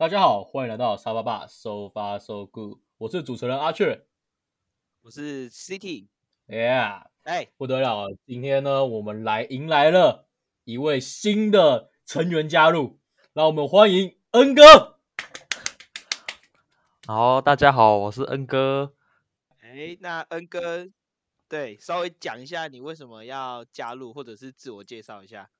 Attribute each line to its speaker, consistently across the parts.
Speaker 1: 大家好，欢迎来到沙巴爸 So Far So Good，我是主持人阿雀。
Speaker 2: 我是
Speaker 1: City，Yeah，
Speaker 2: 哎，
Speaker 1: 不得了了，今天呢，我们来迎来了一位新的成员加入，让我们欢迎恩哥。
Speaker 3: 好，大家好，我是恩哥。
Speaker 2: 哎，那恩哥，对，稍微讲一下你为什么要加入，或者是自我介绍一下。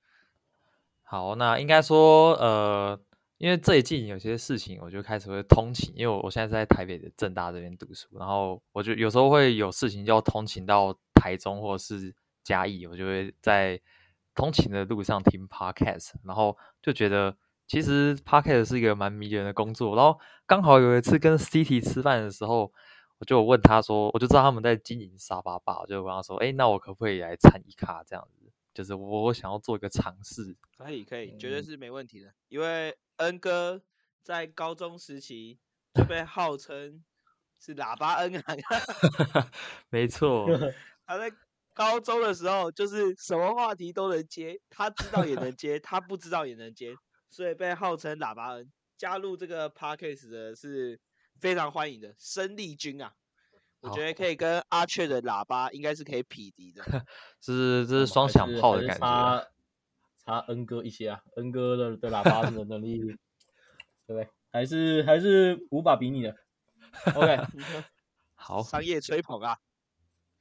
Speaker 3: 好，那应该说，呃，因为最近有些事情，我就开始会通勤，因为我我现在在台北的正大这边读书，然后我就有时候会有事情就要通勤到台中或者是嘉义，我就会在通勤的路上听 podcast，然后就觉得其实 podcast 是一个蛮迷人的工作，然后刚好有一次跟 City 吃饭的时候，我就有问他说，我就知道他们在经营沙巴吧，我就问他说，哎，那我可不可以来参一卡这样子？就是我我想要做一个尝试，
Speaker 2: 可以，可以，绝对
Speaker 1: 嗯
Speaker 2: 是没问题的。因为恩哥在高中时期 就被号称是喇叭恩啊，
Speaker 3: 没错，
Speaker 2: 他在高中的时候就是什么话题都能接，他知道也能接，他不知道也能接，所以被号称喇叭恩。加入这个 podcast 的是非常欢迎的生力军啊，我觉得可以跟阿雀的喇叭应该是可以匹敌的。
Speaker 3: 这是这是双响炮的感觉。
Speaker 1: 差差恩哥一些啊，恩哥的的喇叭的能力，对不对？还是还是无法比拟的。OK，
Speaker 3: 好，
Speaker 2: 商业吹捧啊，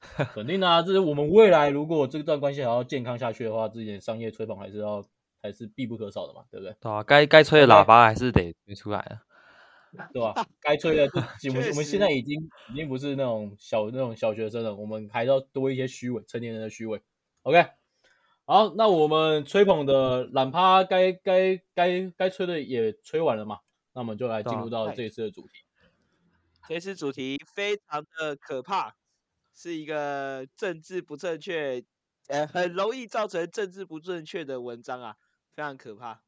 Speaker 1: 肯定的啊，这是我们未来如果这段关系还要健康下去的话，这点商业吹捧还是要还是必不可少的嘛，对不对？
Speaker 3: 对啊，该该吹的喇叭还是得吹出来啊。
Speaker 1: 对吧？该吹的，我们我们现在已经已经不是那种小那种小学生了，我们还要多一些虚伪，成年人的虚伪。OK，好，那我们吹捧的懒趴该该该该吹的也吹完了嘛，那我们就来进入到这一次的主题。
Speaker 2: 这次主题非常的可怕，是一个政治不正确，呃，很容易造成政治不正确的文章啊，非常可怕。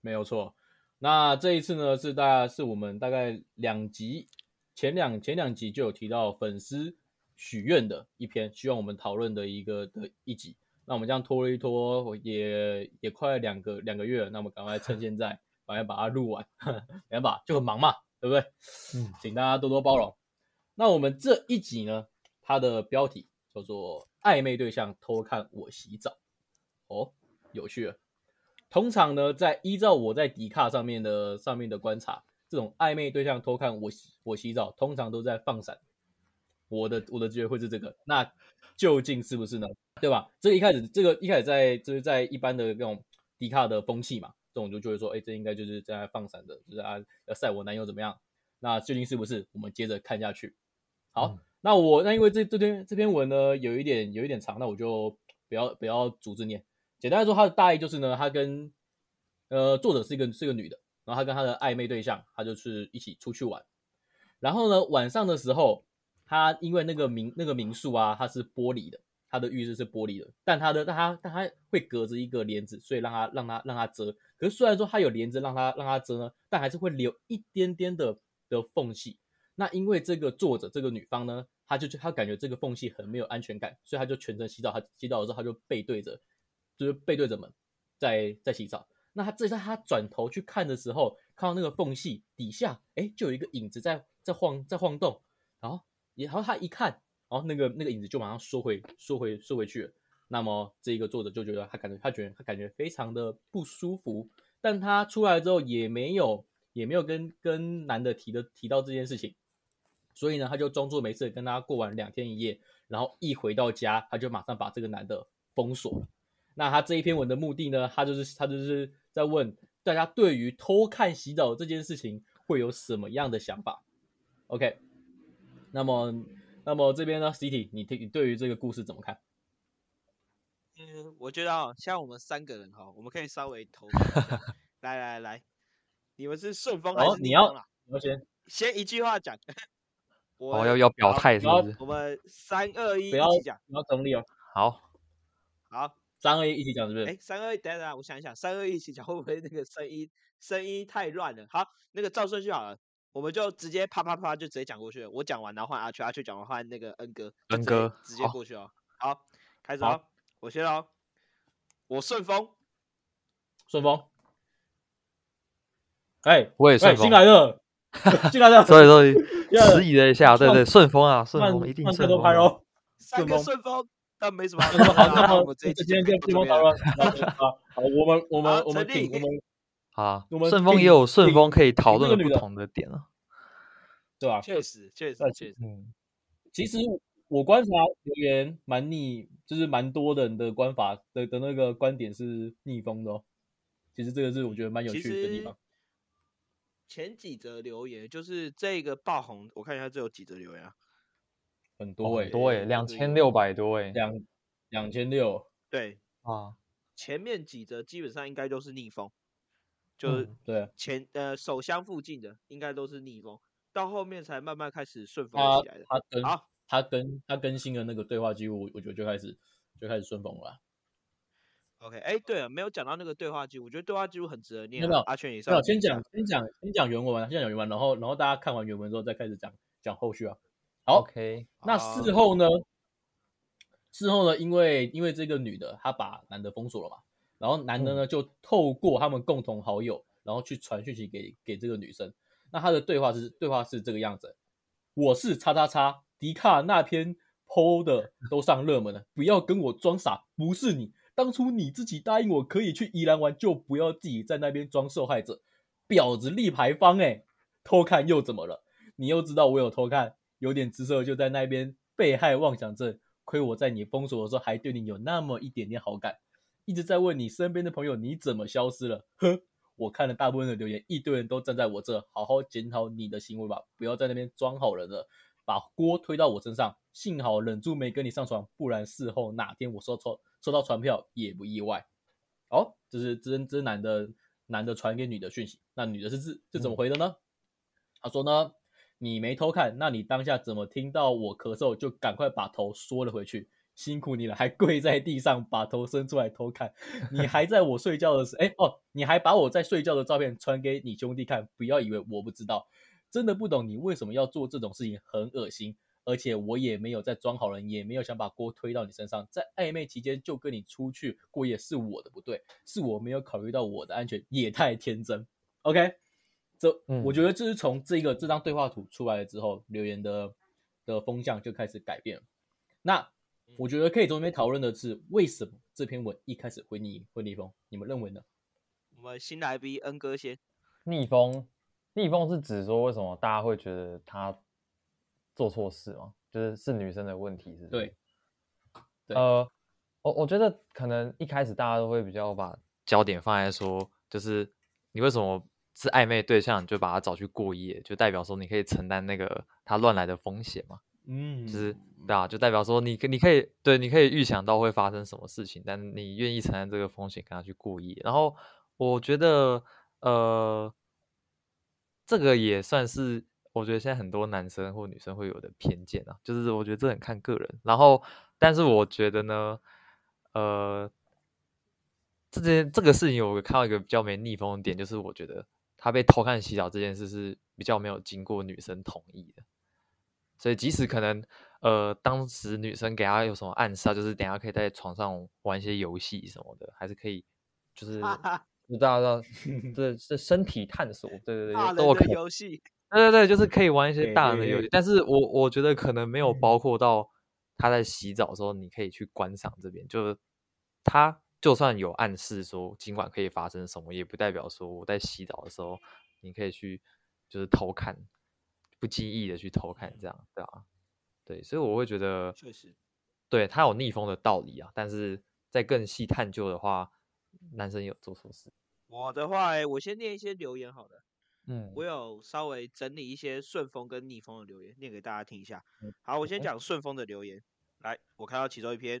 Speaker 1: 没有错。那这一次呢，是大概是我们大概两集前两前两集就有提到粉丝许愿的一篇，希望我们讨论的一个的一集。那我们这样拖了一拖，也也快两个两个月了，那我们赶快趁现在，赶快把它录完，没办法，就很忙嘛，对不对？
Speaker 3: 嗯，
Speaker 1: 请大家多多包容。那我们这一集呢，它的标题叫做“暧昧对象偷看我洗澡”，哦，有趣了。通常呢，在依照我在迪卡上面的上面的观察，这种暧昧对象偷看我洗我洗澡，通常都在放闪。我的我的直觉会是这个，那究竟是不是呢？对吧？这个一开始这个一开始在就是在一般的那种迪卡的风气嘛，这种就就会说，哎，这应该就是在放闪的，就是啊要晒我男友怎么样？那究竟是不是？我们接着看下去。好，
Speaker 3: 嗯
Speaker 1: 那我那因为这这篇这篇文呢有一点有一点长，那我就不要不要逐字念。简单来说，它的大意就是呢，他跟呃作者是一个是个女的，然后他跟他的暧昧对象，他就是一起出去玩。然后呢，晚上的时候，他因为那个民那个民宿啊，它是玻璃的，它的浴室是玻璃的，但它的但它但它会隔着一个帘子，所以让它让它让它遮。可是虽然说它有帘子让它让它遮呢，但还是会留一点点的的缝隙。那因为这个作者这个女方呢，她就她感觉这个缝隙很没有安全感，所以她就全程洗澡。她洗澡的时候，她就背对着，就是背对着门在在洗澡。那她这在她转头去看的时候，看到那个缝隙底下，哎，就有一个影子在在晃在晃动。然后然后她一看，然后那个那个影子就马上缩回缩回缩回去了。那么这个作者就觉得他感觉他觉得他感觉非常的不舒服，但他出来之后也没有也没有跟跟男的提的提到这件事情，所以呢，他就装作没事跟他过完两天一夜，然后一回到家，他就马上把这个男的封锁了。那他这一篇文的目的呢，他就是他就是在问大家对于偷看洗澡这件事情会有什么样的想法？OK，那么那么这边呢，City，你你对于这个故事怎么看？
Speaker 2: 嗯，我觉得啊，像我们三个人哈，我们可以稍微投票来来来，你们是顺风还
Speaker 1: 哦你要
Speaker 2: 是逆风啊？
Speaker 1: 我先
Speaker 2: 先一句话讲，我
Speaker 3: 哦，要要表态是不是？
Speaker 2: 我们三二一
Speaker 1: 不要
Speaker 2: 一起讲。
Speaker 1: 你要中立哦，
Speaker 3: 好，
Speaker 2: 好，
Speaker 1: 三二一一起讲是不是？
Speaker 2: 哎，三二一，等一下，我想一想，三二一一起讲会不会那个声音声音太乱了？好，那个照顺序好了，我们就直接啪啪啪就直接讲过去了。我讲完，然后换阿雀，阿雀讲完换那个恩哥，
Speaker 3: 恩哥
Speaker 2: 直接
Speaker 3: 好
Speaker 2: 过去哦。好，开始
Speaker 3: 好
Speaker 2: 哦，我先哦，我顺风，
Speaker 1: 顺风，哎，哎，
Speaker 3: 我也顺风
Speaker 1: 新，来的，新来的，
Speaker 3: 所以说
Speaker 1: 呀
Speaker 3: 迟疑了一下，对对，顺风啊，顺
Speaker 1: 慢
Speaker 3: 风一定
Speaker 1: 慢
Speaker 3: 顺风。
Speaker 2: 三个
Speaker 1: 顺风
Speaker 2: 顺风，但没什么 好
Speaker 1: 那么好，
Speaker 2: 说的啊。
Speaker 1: 那么
Speaker 2: 我们这一集
Speaker 1: 今天跟
Speaker 2: 就可以
Speaker 1: 对方讨论。好，好，我们我们我们
Speaker 2: 成立
Speaker 1: 挺我们
Speaker 3: 啊
Speaker 1: 我，们
Speaker 3: 顺
Speaker 1: 丰
Speaker 3: 也有顺丰可以讨论的不同的点啊。
Speaker 1: 对吧？
Speaker 2: 确实，确实
Speaker 1: 对，
Speaker 2: 确实。
Speaker 3: 嗯，
Speaker 1: 其实我观察留言蛮逆，就是蛮多的人的观法的的那个观点是逆风的哦。其实这个是我觉得蛮有趣的地方。
Speaker 2: 前几则留言就是这个爆红，我看一下这有几则留言啊？
Speaker 1: 很多哎、
Speaker 3: 很多哎，
Speaker 2: 这个
Speaker 3: 两千六百多哎。
Speaker 1: 两两千六，
Speaker 2: 对，
Speaker 3: 啊，
Speaker 2: 前面几则基本上应该都是逆风，就是
Speaker 3: 嗯
Speaker 1: 对，
Speaker 2: 前呃首相附近的应该都是逆风，到后面才慢慢开始顺风起来的。
Speaker 1: 他跟
Speaker 2: 好，
Speaker 1: 他跟他更新的那个对话记录，我觉得就开始就开始顺风了啊。
Speaker 2: OK，哎，对了，没有讲到那个对话记录，我觉得对话记录很值得念啊。
Speaker 1: 没有
Speaker 2: 阿全也是
Speaker 1: 没有，先讲先讲先讲原文啊，先讲原文，然后然后大家看完原文之后再开始讲讲后续啊。好
Speaker 3: OK，
Speaker 1: 那事后呢？事后呢？因为因为这个女的她把男的封锁了嘛，然后男的呢就透过他们共同好友，然后去传讯息给给这个女生。那他的对话是对话是这个样子：我是叉叉叉，迪卡那篇 PO 的 都上热门了，不要跟我装傻，不是你。当初你自己答应我可以去宜兰玩，就不要自己在那边装受害者，婊子立牌坊哎、偷看又怎么了？你又知道我有偷看，有点姿色，就在那边被害妄想症。亏我在你封锁的时候还对你有那么一点点好感，一直在问你身边的朋友你怎么消失了。呵，我看了大部分的留言，一堆人都站在我这，好好检讨你的行为吧，不要在那边装好人了，把锅推到我身上。幸好忍住没跟你上床，不然事后哪天我收收收到传票也不意外。哦，这是真真男的男的传给女的讯息，那女的是是是怎么回的呢？他说呢，你没偷看，那你当下怎么听到我咳嗽就赶快把头缩了回去？辛苦你了，还跪在地上把头伸出来偷看。你还在我睡觉的时，哎哦，你还把我在睡觉的照片传给你兄弟看，不要以为我不知道，真的不懂你为什么要做这种事情，很恶心。而且我也没有在装好人，也没有想把锅推到你身上，在暧昧期间就跟你出去过夜是我的不对，是我没有考虑到我的安全，也太天真。OK，这、
Speaker 3: 嗯
Speaker 1: 我觉得这是从这个这张对话图出来了之后，留言的的风向就开始改变了。那我觉得可以从这边讨论的是，为什么这篇文一开始会逆会逆风？你们认为呢？
Speaker 2: 我们新来宾恩哥先。
Speaker 3: 逆风，逆风是指说为什么大家会觉得他做错事吗？就是是女生的问题，是不是？
Speaker 1: 对。对
Speaker 3: 呃，我我觉得可能一开始大家都会比较把焦点放在说，就是你为什么是暧昧对象，你就把他找去过夜，就代表说你可以承担那个他乱来的风险嘛。
Speaker 1: 嗯
Speaker 3: 就是对啊，就代表说你可你可以对，你可以预想到会发生什么事情，但你愿意承担这个风险跟他去过夜。然后我觉得，呃，这个也算是我觉得现在很多男生或女生会有的偏见啊，就是我觉得这很看个人。然后，但是我觉得呢，呃，这件这个事情我看到一个比较没逆风的点，就是我觉得他被偷看洗澡这件事是比较没有经过女生同意的。所以即使可能呃当时女生给他有什么暗示啊，就是等下可以在床上玩一些游戏什么的，还是可以，就是就大家知道，这是身体探索，对对对，都有可能。
Speaker 2: 人的游戏，
Speaker 3: 对对对，就是可以玩一些大人的游戏，但是我我觉得可能没有包括到他在洗澡的时候，你可以去观赏这边，就是他就算有暗示说今晚可以发生什么，也不代表说我在洗澡的时候你可以去就是偷看，不经意的去偷看这样，对啊，对，所以我会觉得
Speaker 2: 确实，
Speaker 3: 对他有逆风的道理啊，但是在更细探究的话，男生有做错事，
Speaker 2: 我的话欸，我先念一些留言好了。
Speaker 3: 嗯
Speaker 2: 我有稍微整理一些顺风跟逆风的留言，念给大家听一下
Speaker 1: 嗯。
Speaker 2: 好，我先讲顺风的留言。来，我看到其中一篇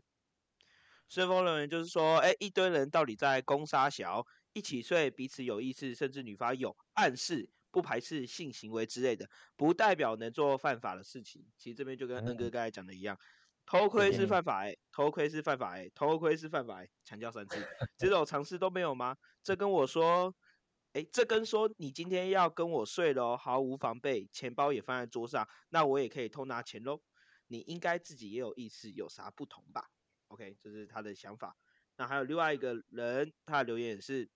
Speaker 2: 顺风留言，就是说，哎，一堆人到底在攻杀小，一起睡，彼此有意思，甚至女方有暗示，不排斥性行为之类的，不代表能做犯法的事情。其实这边就跟恩哥
Speaker 3: 嗯
Speaker 2: 刚才讲的一样，偷窥是
Speaker 3: 嗯
Speaker 2: 犯法哎、偷窥是犯法哎、偷窥是犯法哎、强调三次，这种常识都没有吗？这跟我说，哎，这跟说你今天要跟我睡喽，毫无防备，钱包也放在桌上，那我也可以偷拿钱喽。你应该自己也有意识，有啥不同吧？OK，这是他的想法。那还有另外一个人，他的留言也是，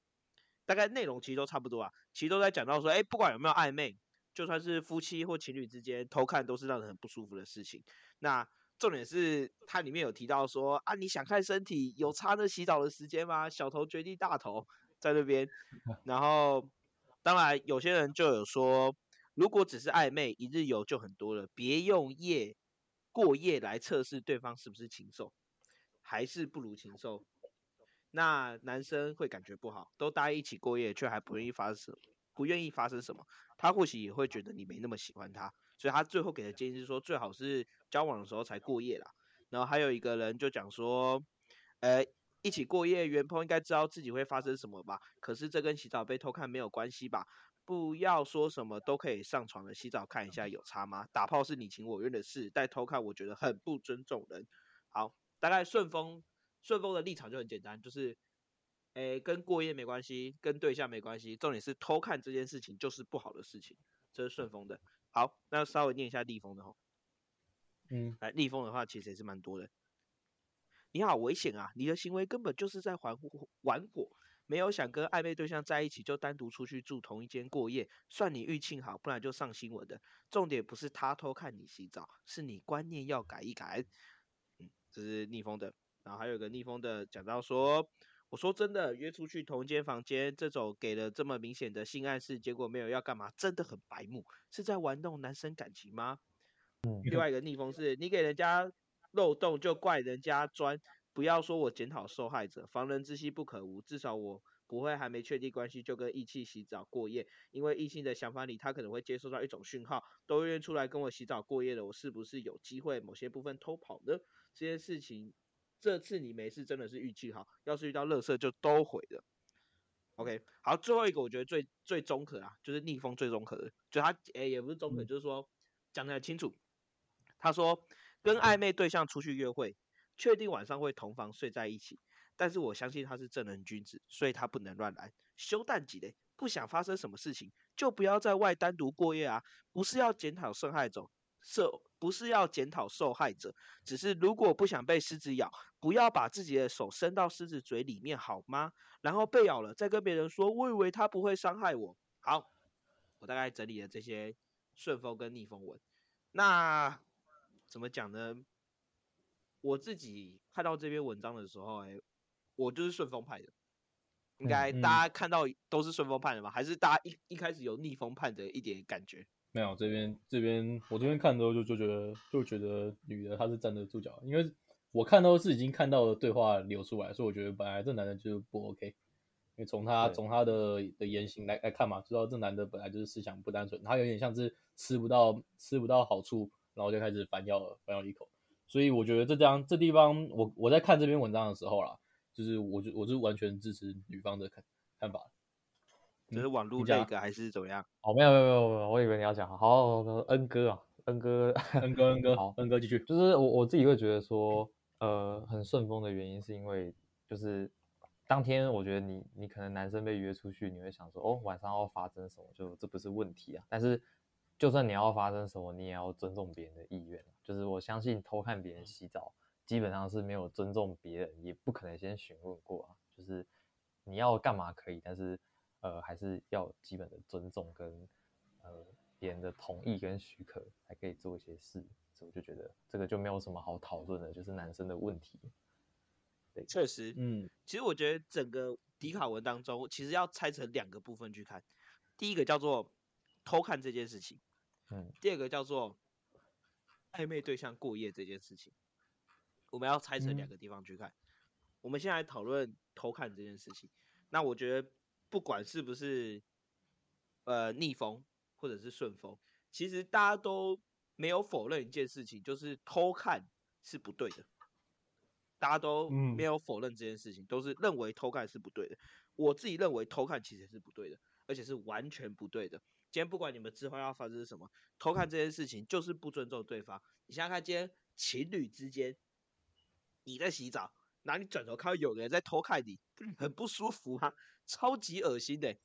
Speaker 2: 大概内容其实都差不多啊，其实都在讲到说，哎，不管有没有暧昧，就算是夫妻或情侣之间偷看，都是让人很不舒服的事情。那重点是它里面有提到说啊，你想看身体有差那洗澡的时间吗？小头决定大头在那边。然后当然有些人就有说，如果只是暧昧，一日游就很多了，别用夜过夜来测试对方是不是禽兽，还是不如禽兽。那男生会感觉不好，都答应一起过夜，却还不愿意发生，不愿意发生什么，他或许也会觉得你没那么喜欢他。所以他最后给的建议是说，最好是交往的时候才过夜啦。然后还有一个人就讲说，呃，一起过夜，元鹏应该知道自己会发生什么吧？可是这跟洗澡被偷看没有关系吧？不要说什么都可以上床了，洗澡看一下有差吗？打炮是你情我愿的事，但偷看我觉得很不尊重人。好，大概顺丰顺丰的立场就很简单，就是，诶，跟过夜没关系，跟对象没关系，重点是偷看这件事情就是不好的事情，这是顺丰的。好，那稍微念一下逆风的吼。
Speaker 1: 嗯，
Speaker 2: 来逆风的话，其实也是蛮多的。你好危险啊！你的行为根本就是在玩火，玩火，没有想跟暧昧对象在一起，就单独出去住同一间过夜，算你运气好，不然就上新闻的。重点不是他偷看你洗澡，是你观念要改一改。嗯，这是逆风的。然后还有个逆风的讲到说。我说真的，约出去同一间房间，这种给了这么明显的性暗示，结果没有要干嘛，真的很白目，是在玩弄男生感情吗？
Speaker 3: 嗯。
Speaker 2: 另外一个逆风是，你给人家漏洞就怪人家钻，不要说我检讨受害者，防人之心不可无，至少我不会还没确定关系就跟异性洗澡过夜，因为异性的想法里，他可能会接收到一种讯号，都愿意出来跟我洗澡过夜的，我是不是有机会某些部分偷跑呢？这件事情。这次你没事真的是运气好，要是遇到乐色就都毁了。OK，好，最后一个我觉得最最中肯啊，就是逆风最中肯的，就他诶也不是中肯，就是说讲的很清楚。他说跟暧昧对象出去约会，确定晚上会同房睡在一起，但是我相信他是正人君子，所以他不能乱来。休淡几嘞，不想发生什么事情，就不要在外单独过夜啊，不是要检讨受害者。受不是要检讨受害者，只是如果不想被狮子咬，不要把自己的手伸到狮子嘴里面，好吗？然后被咬了，再跟别人说，我以为他不会伤害我。好，我大概整理了这些顺风跟逆风文。那怎么讲呢？我自己看到这篇文章的时候，哎，我就是顺风派的。应该大家看到都是顺风派的吗？还是大家一一开始有逆风派的一点感觉？
Speaker 1: 没有这边这边，我这边看的时候就就觉得就觉得女的她是站得住脚，因为我看到是已经看到了对话流出来，所以我觉得本来这男的就不 OK，因为从他从他的的言行来来看嘛，知道这男的本来就是思想不单纯，他有点像是吃不到吃不到好处，然后就开始反咬了反咬一口，所以我觉得这张这地方我我在看这篇文章的时候啦，就是我就我就完全支持女方的看看法。
Speaker 2: 就是网络那个还是怎么样？
Speaker 3: 哦，没有没有没有我以为你要讲好恩哥啊，恩哥
Speaker 1: 恩哥恩哥
Speaker 3: 好，
Speaker 1: 恩哥继续。
Speaker 3: 就是我我自己会觉得说，呃，很顺风的原因是因为，就是当天我觉得你你可能男生被约出去，你会想说，哦，晚上要发生什么，就这不是问题啊。但是就算你要发生什么，你也要尊重别人的意愿。就是我相信偷看别人洗澡，基本上是没有尊重别人，也不可能先询问过啊。就是你要干嘛可以，但是。呃，还是要基本的尊重跟呃别人的同意跟许可才可以做一些事，所以我就觉得这个就没有什么好讨论的，就是男生的问题。对，
Speaker 2: 确实，
Speaker 1: 嗯，
Speaker 2: 其实我觉得整个迪卡文当中，其实要拆成两个部分去看，第一个叫做偷看这件事情，
Speaker 3: 嗯，
Speaker 2: 第二个叫做暧昧对象过夜这件事情，我们要拆成两个地方去看。我们现在讨论偷看这件事情，那我觉得。不管是不是呃逆风或者是顺风，其实大家都没有否认一件事情，就是偷看是不对的。大家都没有否认这件事情，都是认为偷看是不对的。我自己认为偷看其实是不对的，而且是完全不对的。今天不管你们之后要发生什么，偷看这件事情就是不尊重对方。你想想看，今天情侣之间你在洗澡。哪里转头看到有人在偷看你，很不舒服啊，超级恶心的。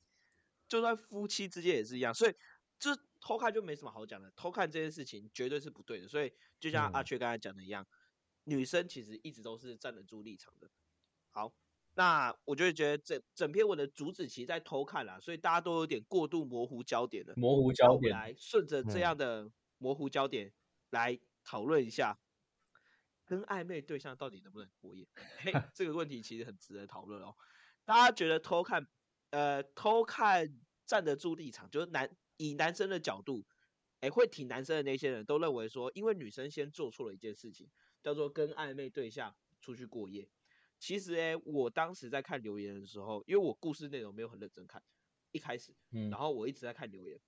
Speaker 2: 就算夫妻之间也是一样，所以这偷看就没什么好讲的。偷看这件事情绝对是不对的。所以就像阿雀刚才讲的一样，女生其实一直都是站得住立场的。好，那我就会觉得整整篇文的主旨其实在偷看啦，所以大家都有点过度模糊焦点了。
Speaker 1: 模糊焦点，
Speaker 2: 来顺着这
Speaker 3: 嗯
Speaker 2: 样的模糊焦点来讨论一下，跟暧昧对象到底能不能过夜？嘿，这个问题其实很值得讨论哦。大家觉得偷看，呃，偷看站得住立场，就是男以男生的角度，哎，会挺男生的那些人都认为说，因为女生先做错了一件事情，叫做跟暧昧对象出去过夜。其实哎，我当时在看留言的时候，因为我故事内容没有很认真看，一开始，
Speaker 1: 嗯
Speaker 2: 然后我一直在看留言，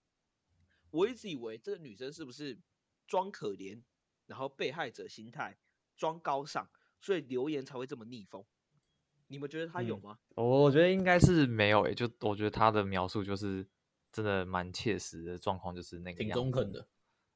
Speaker 2: 我一直以为这个女生是不是装可怜，然后被害者心态，装高尚，所以留言才会这么逆风。你们觉得他有
Speaker 1: 嗯
Speaker 2: 吗？
Speaker 3: 我我觉得应该是没有诶、就我觉得他的描述就是真的蛮切实的状况，就是那个
Speaker 1: 挺中肯的。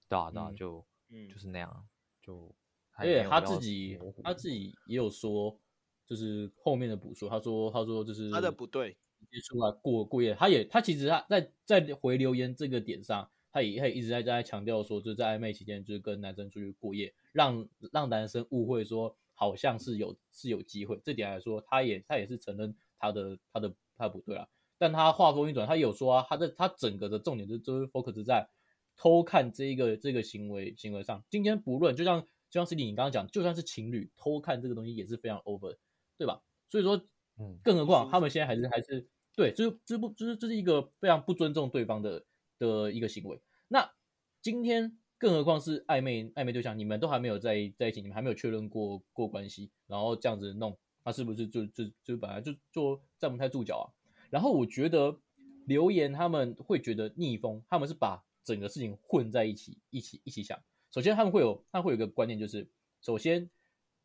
Speaker 3: 对啊对啊，
Speaker 1: 嗯
Speaker 3: 就
Speaker 2: 嗯
Speaker 3: 就是那样，就还
Speaker 1: 而且他自己他自己也有说，就是后面的补说，他说他说就是
Speaker 2: 他的不对，
Speaker 1: 接出来过过夜，他也他其实他在在回留言这个点上，他也他也一直在在强调说，就是在暧昧期间就是跟男生出去过夜，让让男生误会说好像是有是有机会，这点来说，他也他也是承认他的他的他的不对啦。但他话锋一转，他有说啊，他在他整个的重点就就是 focus 在偷看这一个这个行为行为上。今天不论就像就像 C D 你刚刚讲，就算是情侣偷看这个东西也是非常 over，对吧？所以说，
Speaker 3: 嗯
Speaker 1: 更何况他们现在还是还是对，就是这不就是这是一个非常不尊重对方的的一个行为。那今天更何况是暧昧暧昧对象，你们都还没有在在一起，你们还没有确认过过关系，然后这样子弄，他是不是就就就本来就就站不太住脚啊？然后我觉得留言他们会觉得逆风，他们是把整个事情混在一起，一起一起想。首先他们会有，他会有一个观念，就是首先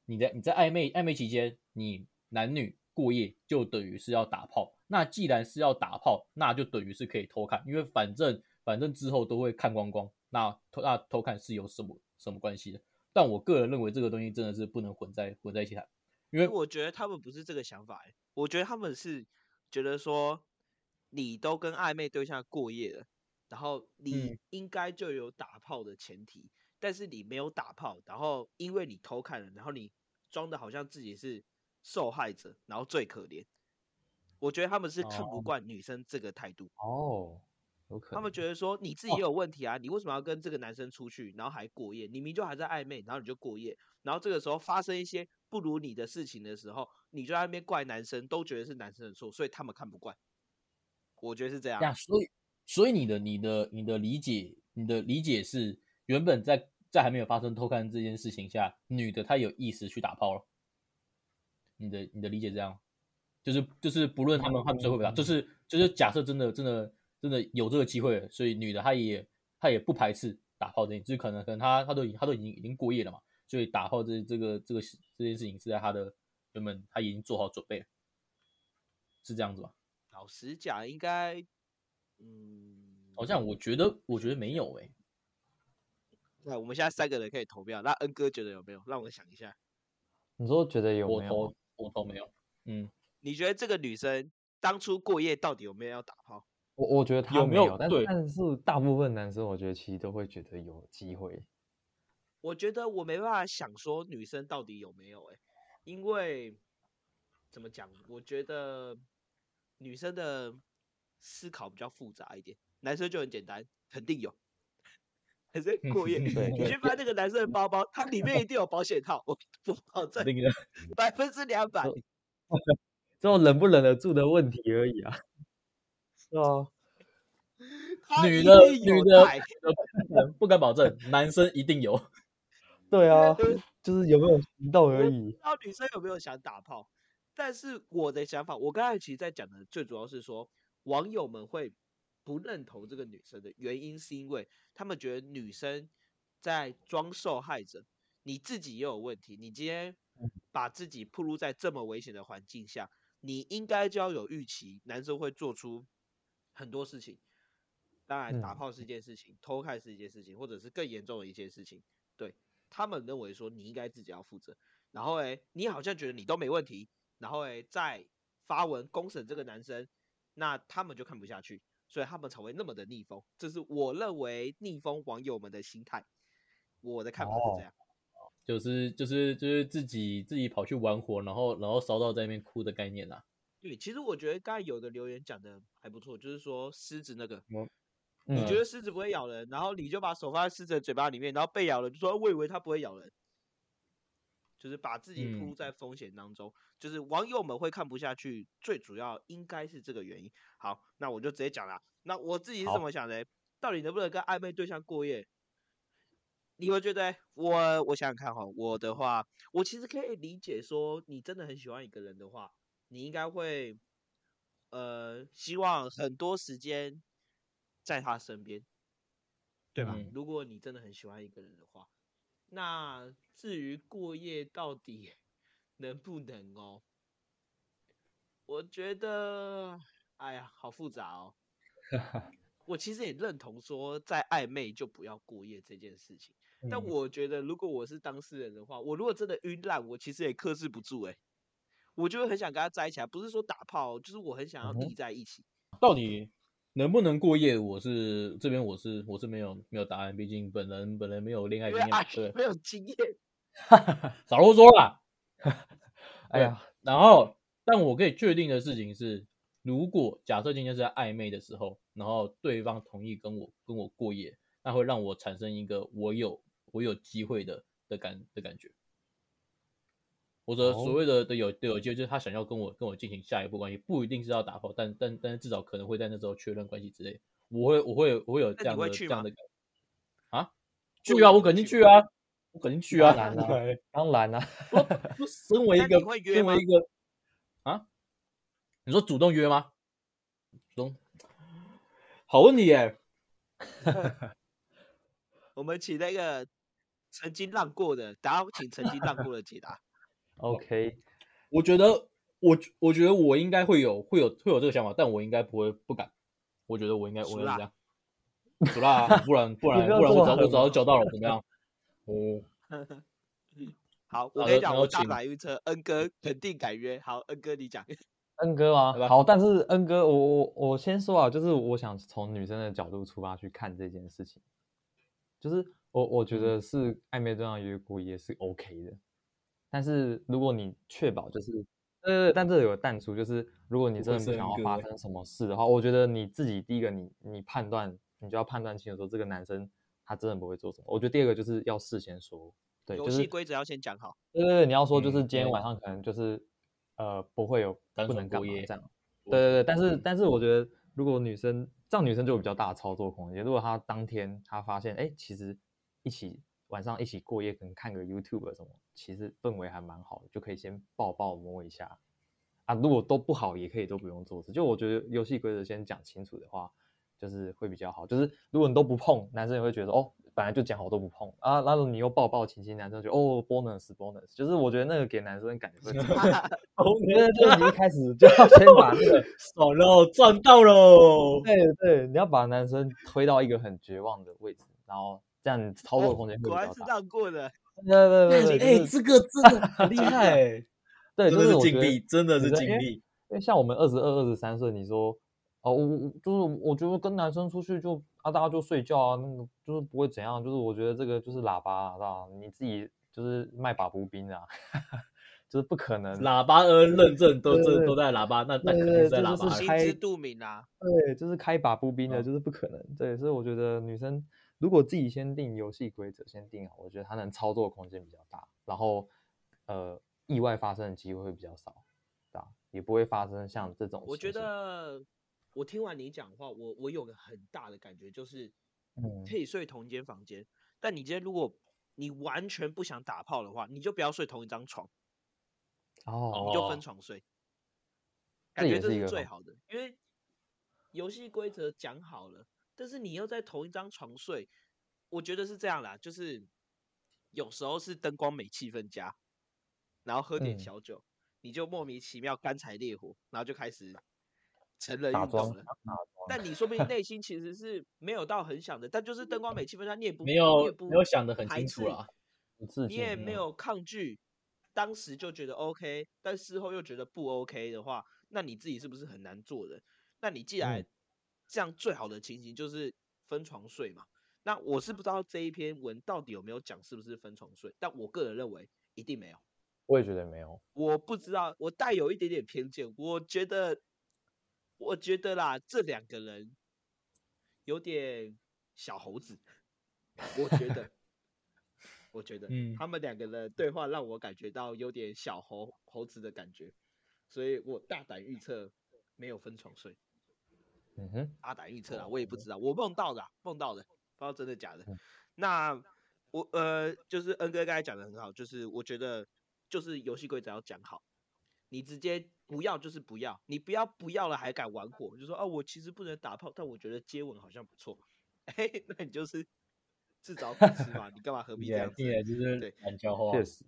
Speaker 1: 你在你在暧昧暧昧期间，你男女过夜就等于是要打炮。那既然是要打炮，那就等于是可以偷看，因为反正反正之后都会看光光，那偷那偷看是有什么什么关系的？但我个人认为这个东西真的是不能混在混在一起谈，因为
Speaker 2: 我觉得他们不是这个想法、欸，我觉得他们是觉得说，你都跟暧昧对象过夜了，然后你
Speaker 1: 嗯
Speaker 2: 应该就有打炮的前提，但是你没有打炮，然后因为你偷看了，然后你装的好像自己是受害者，然后最可怜。我觉得他们是看不
Speaker 1: 哦
Speaker 2: 惯女生这个态度，
Speaker 3: 哦，有可能
Speaker 2: 他们觉得说你自己也有问题啊，你为什么要跟这个男生出去，然后还过夜？你明明就还在暧昧，然后你就过夜，然后这个时候发生一些不如你的事情的时候，你就在那边怪男生，都觉得是男生的错，所以他们看不惯。我觉得是这样。
Speaker 1: 呀，所以所以你的你的你的理解，你的理解是原本在在还没有发生偷看这件事情下，女的她有意识去打炮了。你的你的理解这样，就是就是不论他们他们最后会不会打，就是就是假设真的真的真的有这个机会，所以女的她也她也不排斥打炮这件事，就是可能可能她她都已经她都已经已经过夜了嘛，所以打炮这这个这个这件事情是在她的原本她已经做好准备了，是这样子吧？
Speaker 2: 老实讲，应该，嗯，
Speaker 1: 好像我觉得我觉得没有诶、
Speaker 2: 那我们现在三个人可以投票，那恩哥觉得有没有？让我想一下，
Speaker 3: 你说觉得有
Speaker 1: 我
Speaker 3: 没有？
Speaker 1: 我都没有，嗯，
Speaker 2: 你觉得这个女生当初过夜到底有没有要打炮？
Speaker 3: 我我觉得她
Speaker 1: 有没有
Speaker 3: 有，但是大部分男生我觉得其实都会觉得有机会。
Speaker 2: 我觉得我没办法想说女生到底有没有哎、因为怎么讲？我觉得女生的思考比较复杂一点，男生就很简单，肯定有。男生过夜，你去翻那个男生的包包，它里面一定有保险套，我我保证
Speaker 1: 那个
Speaker 2: 百分之两百。
Speaker 3: 这种忍不忍得住的问题而已啊。是啊，
Speaker 1: 女的女的不敢不敢保证，男生一定有。
Speaker 3: 对啊
Speaker 2: 呃，
Speaker 3: 就是有没有行动而已
Speaker 2: 不。知道女生有没有想打炮，但是我的想法，我刚才其实在讲的最主要是说，网友们会不认同这个女生的原因，是因为他们觉得女生在装受害者，你自己也有问题，你今天把自己暴露在这么危险的环境下，你应该就要有预期，男生会做出很多事情。当然，打
Speaker 3: 嗯
Speaker 2: 炮是一件事情，偷看是一件事情，或者是更严重的一件事情。对他们认为说你应该自己要负责，然后诶，你好像觉得你都没问题，然后诶，再发文公审这个男生，那他们就看不下去，所以他们才会那么的逆风。这是我认为逆风网友们的心态，我的看法是这样。
Speaker 1: 就是就是就是自己自己跑去玩火，然后然后烧到在那边哭的概念啦。
Speaker 2: 对，其实我觉得刚才有的留言讲的还不错，就是说狮子那个，
Speaker 3: 嗯
Speaker 2: 你觉得狮子不会咬人，然后你就把手放在狮子的嘴巴里面，然后被咬了，就说我以为它不会咬人，就是把自己
Speaker 1: 嗯
Speaker 2: 扑在风险当中，就是网友们会看不下去，最主要应该是这个原因。好，那我就直接讲了，那我自己是
Speaker 3: 好
Speaker 2: 怎么想的？到底能不能跟暧昧对象过夜？你会觉得我我想想看哈，我的话，我其实可以理解说，你真的很喜欢一个人的话，你应该会呃希望很多时间在他身边，对吧？
Speaker 1: 嗯
Speaker 2: 如果你真的很喜欢一个人的话，那至于过夜到底能不能哦，我觉得，哎呀，好复杂哦。我其实也认同说，在暧昧就不要过夜这件事情。但
Speaker 3: 嗯
Speaker 2: 我觉得，如果我是当事人的话，我如果真的晕烂，我其实也克制不住哎、我就会很想跟他在一起啊，不是说打炮哦，就是我很想要腻在一起。
Speaker 1: 到底能不能过夜？我是这边我是我是没有没有答案，毕竟本人本人没有恋爱经验对，
Speaker 2: 没有经验，
Speaker 1: 少啰嗦啦。
Speaker 3: 哎呀，
Speaker 1: 然后，但我可以确定的事情是，如果假设今天是在暧昧的时候，然后对方同意跟我跟我过夜，那会让我产生一个我有我有机会的的感的感觉。我的
Speaker 3: 哦
Speaker 1: 所谓的的有的有机会，就是他想要跟我跟我进行下一步关系，不一定是要打炮，但但但是至少可能会在那时候确认关系之类。我会我会我会有这样的这样的感啊，去啊，我肯定去啊，我肯定去啊。
Speaker 3: 当然啦当然啦，
Speaker 1: 身为一个身为一个啊，你说主动约吗？主动，好问题耶。
Speaker 2: 我们请那个曾经浪过的，等下请曾经浪过的解答。
Speaker 3: OK，
Speaker 1: 我觉得我我觉得我应该会有会有会有这个想法，但我应该不会不敢。我觉得我应该我应该这样，不啦，不然不 然
Speaker 3: 不
Speaker 1: 然我早我早就交到了，怎么样？哦，
Speaker 2: 好，我跟你讲，我大胆预测，恩哥肯定改约。好，恩哥你讲。
Speaker 3: 恩哥吗？好，但是恩哥，我我我先说啊，就是我想从女生的角度出发去看这件事情，就是我我觉
Speaker 1: 嗯
Speaker 3: 得是暧昧对象约过也是 OK 的，但是如果你确保就是，呃，但这有个淡出，就是如果你真的想要发生什么事的话，我觉得你自己第一个你你判断，你就要判断清楚说这个男生他真的不会做什么。我觉得第二个就是要事先说，对，
Speaker 2: 游
Speaker 3: 就是
Speaker 2: 戏规则要先讲好。
Speaker 3: 对对对，你要说就是今天晚上可能就是呃不会有
Speaker 1: 单
Speaker 3: 不能
Speaker 1: 过夜
Speaker 3: 嘛这样。对对对，但是
Speaker 1: 嗯
Speaker 3: 但是我觉得如果女生这样，女生就有比较大的操作空间。如果她当天她发现，哎，其实一起晚上一起过夜，可能看个 YouTube 什么，其实氛围还蛮好的，就可以先抱抱摸一下啊。如果都不好，也可以都不用做事。就我觉得游戏规则先讲清楚的话，就是会比较好。就是如果你都不碰，男生也会觉得哦，本来就讲好都不碰啊，然后你又抱抱亲亲，男生就哦 bonus bonus，就是我觉得那个给男生感觉会差。我觉得就是你一开始就要先把那个，
Speaker 1: 爽喽，赚到喽！
Speaker 3: 对对，你要把男生推到一个很绝望的位置，然后这样操作空间会
Speaker 2: 果然是
Speaker 3: 比较大。
Speaker 2: 让过的。
Speaker 3: 对对对对，
Speaker 1: 哎，
Speaker 3: 就是
Speaker 1: 这个真的很厉害 欸，
Speaker 3: 对，
Speaker 1: 真的是尽力，真的是
Speaker 3: 女生因为
Speaker 1: 尽力。
Speaker 3: 因为像我们二十二、二十三岁，你说哦，我我就是我觉得跟男生出去就啊，大家就睡觉啊，那个就是不会怎样，就是我觉得这个就是喇叭啊，你自己就是卖把步兵啊，就是不可能。
Speaker 1: 喇叭恩认证都这都在喇叭，那那
Speaker 3: 对
Speaker 1: 肯定是在喇叭
Speaker 2: 心知肚明啊。
Speaker 3: 对，就是开把步兵的，
Speaker 1: 嗯
Speaker 3: 就是不可能。对，所以我觉得女生如果自己先定游戏规则，先定好，我觉得它能操作空间比较大，然后呃，意外发生的机会会比较少，对吧？也不会发生像这种。
Speaker 2: 我觉得我听完你讲话，我我有个很大的感觉，就是
Speaker 3: 嗯
Speaker 2: 可以睡同一间房间，但你今天如果你完全不想打炮的话，你就不要睡同一张床，
Speaker 3: 哦，
Speaker 2: 你就分
Speaker 1: 哦
Speaker 2: 床睡，感觉这
Speaker 3: 是
Speaker 2: 最好的，因为游戏规则讲好了，但是你又在同一张床睡，我觉得是这样啦，就是有时候是灯光美、气氛佳，然后喝点
Speaker 3: 嗯
Speaker 2: 小酒，你就莫名其妙干柴烈火，然后就开始成人运动了。但你说不定内心其实是没有到很想的，但就是灯光美、气氛佳，你也不
Speaker 1: 没有没有想的很清楚啦。
Speaker 2: 你也没有抗拒，当时就觉得 OK，但事后又觉得不 OK 的话，那你自己是不是很难做人？那你既然
Speaker 3: 嗯
Speaker 2: 这样，最好的情形就是分床睡嘛。那我是不知道这一篇文到底有没有讲是不是分床睡，但我个人认为一定没有。
Speaker 4: 我也觉得没有。
Speaker 2: 我不知道，我带有一点点偏见。我觉得，我觉得啦，这两个人有点小猴子。我觉得，我觉得，
Speaker 1: 嗯
Speaker 2: 他们两个的对话让我感觉到有点小猴猴子的感觉，所以我大胆预测没有分床睡。
Speaker 4: 嗯哼，
Speaker 2: 大胆预测啊，我也不知道，我梦到的啊、梦到的，不知道真的假的
Speaker 4: 嗯。
Speaker 2: 那我呃，就是恩哥刚才讲的很好，就是我觉得就是游戏规则要讲好，你直接不要就是不要，你不要不要了还敢玩火，就说哦，我其实不能打炮，但我觉得接吻好像不错，哎，那你就是自找苦吃嘛，你干嘛何必这样子？对
Speaker 1: 懒教话。
Speaker 4: 确实，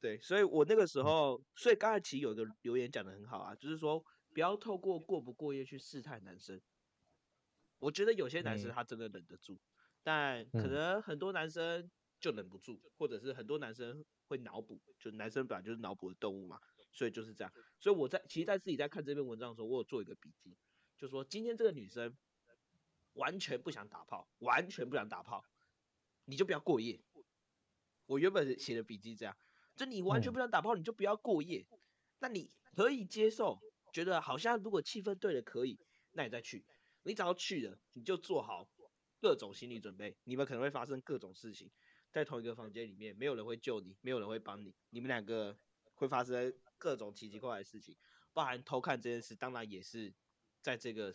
Speaker 2: 对，所以我那个时候，所以刚才其实有一个留言讲的很好啊，就是说不要透过过不过夜去试探男生。我觉得有些男生
Speaker 1: 嗯
Speaker 2: 他真的忍得住，但可
Speaker 4: 嗯
Speaker 2: 能很多男生就忍不住，或者是很多男生会脑补，就男生本来就是脑补的动物嘛，所以就是这样。所以我在其实，在自己在看这篇文章的时候，我有做一个笔记，就说今天这个女生完全不想打炮，完全不想打炮，你就不要过夜。我原本写的笔记这样，就你完全
Speaker 4: 嗯
Speaker 2: 不想打炮，你就不要过夜。那你可以接受，觉得好像如果气氛对了可以，那你再去。你只要去了，你就做好各种心理准备，你们可能会发生各种事情，在同一个房间里面，没有人会救你，没有人会帮你，你们两个会发生各种奇奇怪怪的事情，包含偷看这件事，当然也是在这个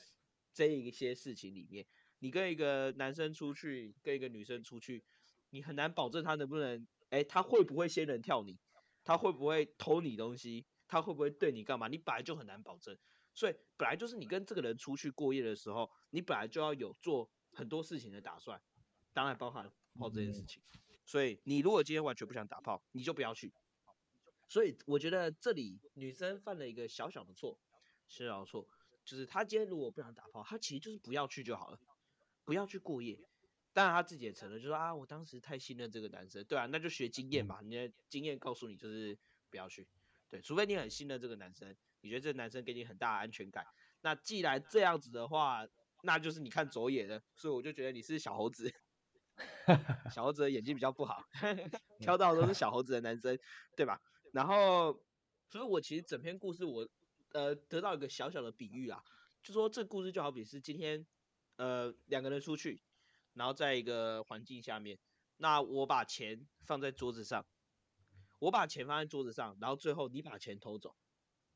Speaker 2: 这一些事情里面。你跟一个男生出去，跟一个女生出去，你很难保证他能不能，哎，他会不会仙人跳你，他会不会偷你东西，他会不会对你干嘛，你本来就很难保证。所以本来就是你跟这个人出去过夜的时候，你本来就要有做很多事情的打算，当然包含泡这件事情。所以你如果今天完全不想打炮，你就不要去。所以我觉得这里女生犯了一个小小的错，小小的错，就是她今天如果不想打炮，她其实就是不要去就好了，不要去过夜。当然她自己也承认，就说啊，我当时太信任这个男生，对啊，那就学经验嘛，你的经验告诉你就是不要去，对，除非你很信任这个男生，你觉得这个男生给你很大的安全感。那既然这样子的话，那就是你看走眼了，所以我就觉得你是小猴子，小猴子的眼睛比较不好，挑到的都是小猴子的男生，对吧？然后，所以我其实整篇故事我呃得到一个小小的比喻啊，就说这故事就好比是今天呃两个人出去，然后在一个环境下面，那我把钱放在桌子上，我把钱放在桌子上，然后最后你把钱偷走，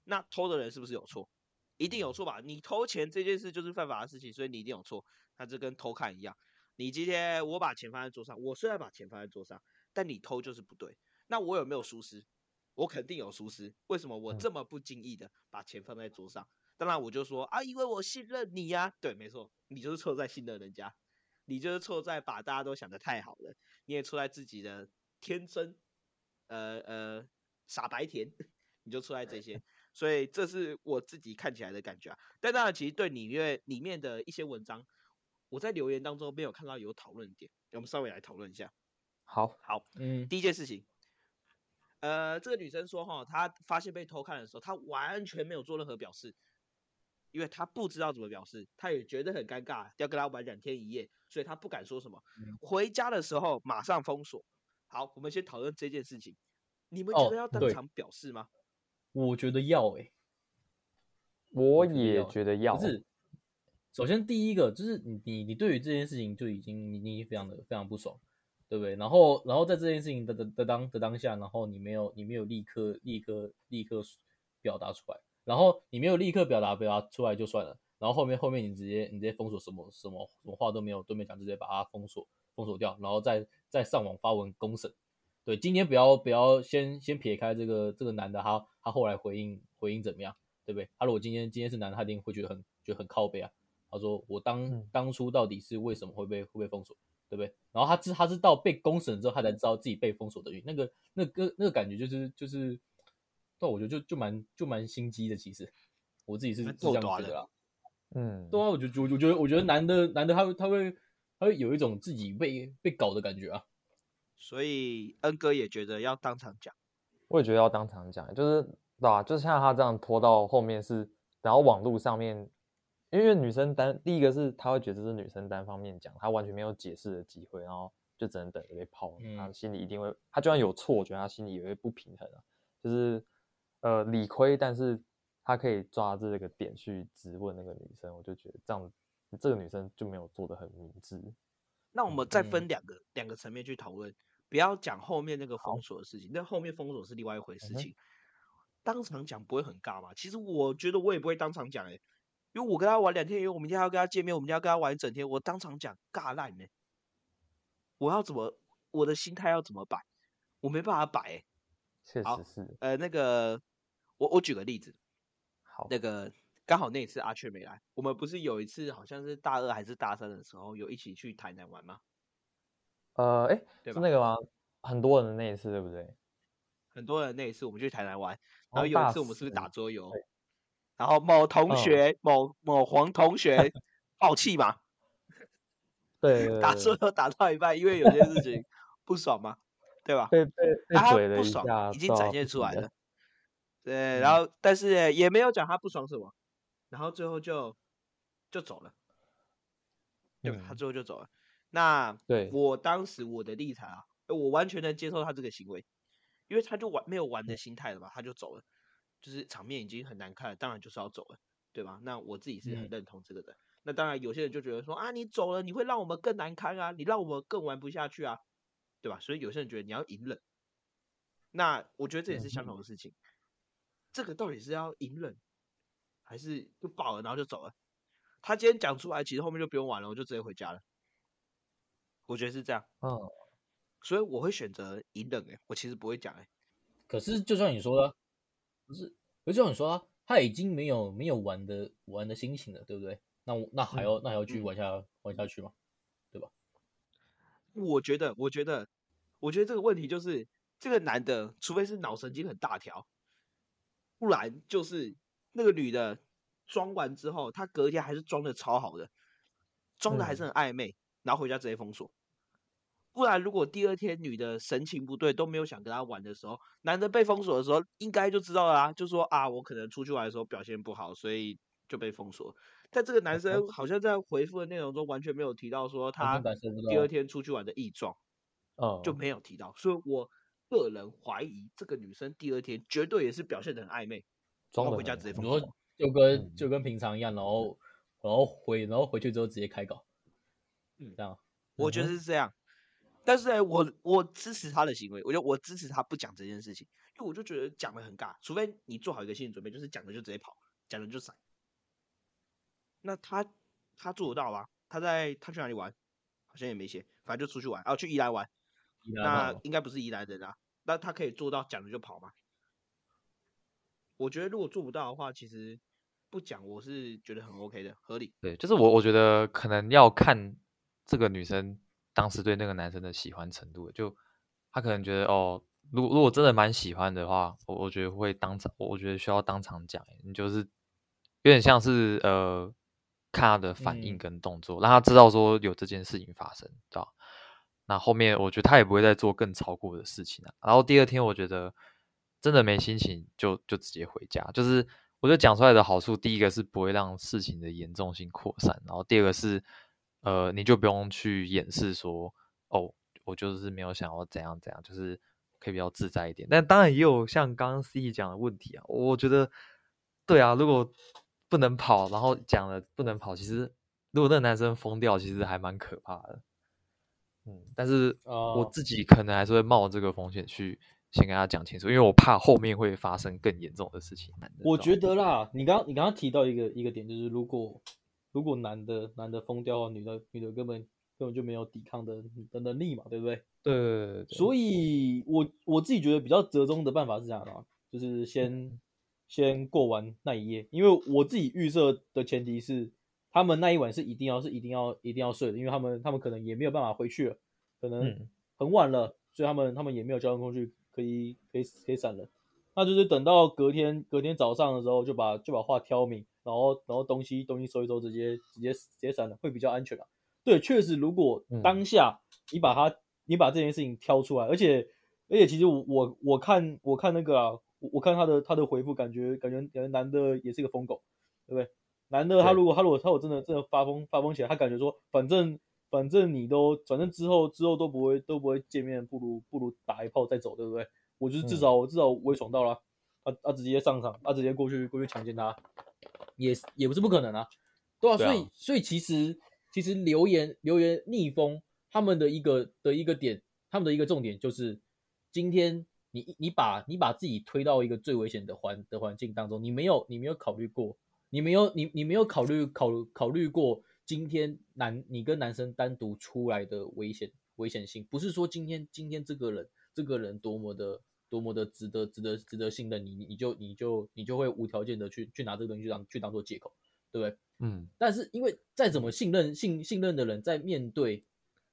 Speaker 2: 那偷的人是不是有错？一定有错吧？你偷钱这件事就是犯法的事情，所以你一定有错。那这跟偷看一样，你今天我把钱放在桌上，我虽然把钱放在桌上，但你偷就是不对。那我有没有疏失？我肯定有疏失。为什么我
Speaker 4: 嗯
Speaker 2: 这么不经意的把钱放在桌上？当然我就说啊，因为我信任你呀、对，没错，你就是错在信任人家，你就是错在把大家都想得太好了，你也错在自己的天真，呃呃傻白甜，你就出来这些。所以这是我自己看起来的感觉啊。但当然，其实对里面里面的一些文章，我在留言当中没有看到有讨论点，我们稍微来讨论一下。
Speaker 4: 好，
Speaker 2: 好，
Speaker 1: 嗯，
Speaker 2: 第一件事情，呃，这个女生说哈，她发现被偷看的时候，她完全没有做任何表示，因为她不知道怎么表示，她也觉得很尴尬，要跟他玩两天一夜，所以她不敢说什么。
Speaker 1: 嗯
Speaker 2: 回家的时候马上封锁。好，我们先讨论这件事情，你们觉
Speaker 1: 哦
Speaker 2: 得要当
Speaker 1: 对
Speaker 2: 场表示吗？
Speaker 1: 我觉得要诶、
Speaker 4: 我也
Speaker 1: 要
Speaker 4: 觉得要
Speaker 1: 不，是，首先第一个就是你你你对于这件事情就已经你你已经非常的非常不爽，对不对？然后然后在这件事情的的的当的当下，然后你没有你没有立刻立刻立刻表达出来，然后你没有立刻表达表达出来就算了，然后后面后面你直接你直接封锁什么什么什么话都没有都没有讲，直接把它封锁封锁掉，然后再再上网发文公审。对，今天不要不要先先撇开这个这个男的他他后来回应回应怎么样，对不对？他如果今天今天是男的，他一定会觉得很觉得很靠背啊。他说我当、
Speaker 4: 嗯
Speaker 1: 当初到底是为什么会被会被封锁，对不对？然后他知他是到被公审之后，他才知道自己被封锁的原因。那个那个那个感觉就是就是，但我觉得就就蛮就蛮心机的。其实我自己是
Speaker 2: 蛮
Speaker 1: 是这样觉得啦。
Speaker 4: 嗯，
Speaker 1: 对啊，我就我我觉得我觉得男的男的他会他会他会有一种自己被被搞的感觉啊。
Speaker 2: 所以恩哥也觉得要当场讲。
Speaker 4: 我也觉得要当场讲，就是对吧、就像他这样拖到后面是，然后网络上面因为女生单第一个是她会觉得这是女生单方面讲，她完全没有解释的机会，然后就只能等着被泡。她
Speaker 1: 嗯
Speaker 4: 心里一定会，她就算有错，我觉得她心里也会不平衡啊。就是呃理亏，但是她可以抓这个点去质问那个女生，我就觉得这样这个女生就没有做的很明智。
Speaker 2: 那我们再
Speaker 1: 嗯
Speaker 2: 分两个两个层面去讨论，不要讲后面那个封锁的事情，那后面封锁是另外一回事情。当场讲不会很尬吗？其实我觉得我也不会当场讲哎、因为我跟他玩两天，因为我明天还要跟他见面，我明天要跟他玩一整天，我当场讲尬烂呢、我要怎么我的心态要怎么摆？我没办法摆哎、
Speaker 4: 确
Speaker 2: 好
Speaker 4: 实是
Speaker 2: 呃，那个我我举个例子，
Speaker 4: 好，
Speaker 2: 那个刚好那一次阿雀没来，我们不是有一次好像是大二还是大三的时候，有一起去台南玩吗？
Speaker 4: 呃，哎，是那个吗？很多人的那一次，对不对？
Speaker 2: 很多人那一次我们去台南玩，然后有一次我们是不是打桌游
Speaker 4: 对？
Speaker 2: 然后某同
Speaker 4: 嗯
Speaker 2: 学、某某黄同学 爆气嘛，
Speaker 4: 对对
Speaker 2: 打
Speaker 4: 对
Speaker 2: 桌游打到一半，因为有些事情不爽嘛，对吧？
Speaker 4: 被被被
Speaker 2: 啊他
Speaker 4: 嘴了一
Speaker 2: 不爽已经展现出来了。对，然后但是也没有讲他不爽什么，然后最后就就走了，对吧？他
Speaker 4: 嗯
Speaker 2: 最后就走了。那
Speaker 4: 对
Speaker 2: 我当时我的立场啊，我完全能接受他这个行为，因为他就玩没有玩的心态了嘛，他就走了，就是场面已经很难看了，当然就是要走了，对吧？那我自己是很
Speaker 1: 嗯
Speaker 2: 认同这个的。那当然有些人就觉得说啊，你走了你会让我们更难堪啊，你让我们更玩不下去啊，对吧？所以有些人觉得你要隐忍，那我觉得这也是相同的事情。这个到底是要隐忍，还是就爆了然后就走了？他今天讲出来，其实后面就不用玩了，我就直接回家了。我觉得是这样，
Speaker 4: 嗯，
Speaker 2: 所以我会选择隐忍。哎，我其实不会讲哎、
Speaker 1: 可是就像你说的，不是，可是就像你说啊，他已经没有没有玩的玩的心情了，对不对？那我那还要、那还要继续
Speaker 2: 嗯
Speaker 1: 玩下玩下去吗？
Speaker 2: 对吧我觉得，我觉得，我觉得这个问题就是这个男的，除非是脑神经很大条，不然就是那个女的装完之后，她隔天还是装的超好的，装的还是很暧昧，然后回家直接封锁。不然，如果第二天女的神情不对，都没有想跟他玩的时候，男的被封锁的时候，应该就知道了啊，就说啊，我可能出去玩的时候表现不好，所以就被封锁。但这个男生好像在回复的内容中完全没有提到说他第二天出去玩的异状，
Speaker 4: 哦，
Speaker 2: 就没有提到，所以我个人怀疑这个女生第二天绝对也是表现的很暧昧，然
Speaker 4: 装
Speaker 2: 后回家直接封锁。
Speaker 1: 就跟
Speaker 4: 嗯
Speaker 1: 就跟平常一样，然后然后回然后回去之后直接开搞，
Speaker 2: 嗯
Speaker 1: 这样
Speaker 2: 我觉得是这样，但是呢，我我支持他的行为，我就我支持他不讲这件事情，因为我就觉得讲的很尬，除非你做好一个心理准备，就是讲了就直接跑，讲了就闪。那他他做得到吗？他在他去哪里玩？好像也没写，反正就出去玩，啊，去宜兰玩。那
Speaker 1: 哦
Speaker 2: 应该不是宜兰人啊，那他可以做到讲了就跑吗？我觉得如果做不到的话，其实不讲我是觉得很 OK 的，合理。
Speaker 3: 对，就是我我觉得可能要看这个女生当时对那个男生的喜欢程度，就她可能觉得哦，如果如果真的蛮喜欢的话，我我觉得会当场，我我觉得需要当场讲，你就是有点像是呃看他的反应
Speaker 1: 嗯
Speaker 3: 跟动作，让他知道说有这件事情发生，对吧？那后面我觉得他也不会再做更超过的事情了、然后第二天我觉得真的没心情就就直接回家，就是我觉得讲出来的好处，第一个是不会让事情的严重性扩散，然后第二个是呃你就不用去掩饰说哦我就是没有想要怎样怎样，就是可以比较自在一点。但当然也有像刚刚 C 讲的问题啊，我觉得对啊，如果不能跑，然后讲了不能跑，其实如果那个男生疯掉，其实还蛮可怕的。嗯，但是我
Speaker 1: 哦
Speaker 3: 自己可能还是会冒这个风险去先跟他讲清楚，因为我怕后面会发生更严重的事情。
Speaker 1: 我觉得啦，你刚你刚刚提到一个一个点，就是如果如果男的男的疯掉女的女的根本根本就没有抵抗的的能力嘛，对不对？
Speaker 3: 对对对对，
Speaker 1: 所以我我自己觉得比较折中的办法是这样的啊，就是先先过完那一夜，因为我自己预设的前提是，他们那一晚是一定要是一定要一定要睡的，因为他们他们可能也没有办法回去了，可能
Speaker 3: 嗯
Speaker 1: 很晚了，所以他们他们也没有交通工具可以可以可以闪人，那就是等到隔天隔天早上的时候就把就把话挑明，然后然后东西东西收一收，直接直接直接闪了，会比较安全啊。对，确实，如果
Speaker 4: 嗯
Speaker 1: 当下你把它你把这件事情挑出来，而且而且其实我我我看我看那个啊，我我看他的他的回复，感觉感觉感觉男的也是个疯狗，对不对？男的他如果他如果他有真的真的发疯发疯起来，他感觉说反正反正你都反正之后之后都不会都不会见面，不如不如打一炮再走，对不对？我就是至
Speaker 4: 嗯
Speaker 1: 少我至少我也爽到了，他他直接上场，他直接过去过去强奸他，也也不是不可能啊，对啊，
Speaker 3: 对啊
Speaker 1: 所以所以其实其实留言留言逆风他们的一个的一个点，他们的一个重点就是今天你你把你把自己推到一个最危险的环的环境当中，你没有你没有考虑过，你没有你你没有考虑考考虑过今天男你跟男生单独出来的危险危险性，不是说今天今天这个人这个人多么的多么的值得值得值得信任你，你你就你就你就会无条件的去去拿这个东西去当去当做借口，对不对？
Speaker 3: 嗯，
Speaker 1: 但是因为再怎么信任信信任的人，在面对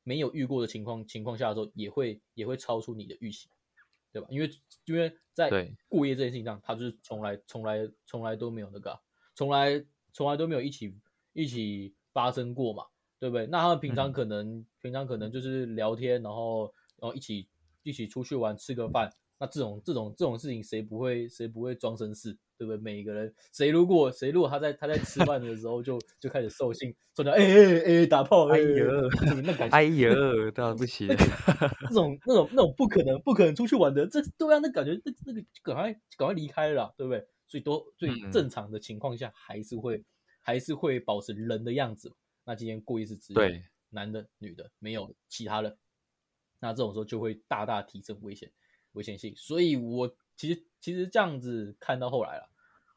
Speaker 1: 没有遇过的情况情况下的时候，也会也会超出你的预期，对吧？因为因为在
Speaker 3: 对
Speaker 1: 过夜这件事情上，他就是从来从来从来都没有那个啊、从来从来都没有一起一起发生过嘛，对不对？那他们平常
Speaker 3: 嗯
Speaker 1: 可能、平常可能就是聊天，然后然后一起一起出去玩，吃个饭。那这种这种这种事情，谁不会谁不会装绅士，对不对？每一个人，谁如果谁如果他在他在吃饭的时候就就开始兽性，说的哎哎哎打炮，
Speaker 3: 哎
Speaker 1: 哎
Speaker 3: 呦
Speaker 1: 那感觉
Speaker 3: 哎呦，对不起，
Speaker 1: 那种那种那种不可能不可能出去玩的，这对啊，那感觉那那个赶快赶快离开了啦，对不对？所以都所以
Speaker 3: 嗯
Speaker 1: 正常的情况下还是会还是会保持人的样子嘛。那今天故意是只有男的女的，没有其他人，那这种时候就会大大提升危险危险性。所以我其实其实这样子看到后来了，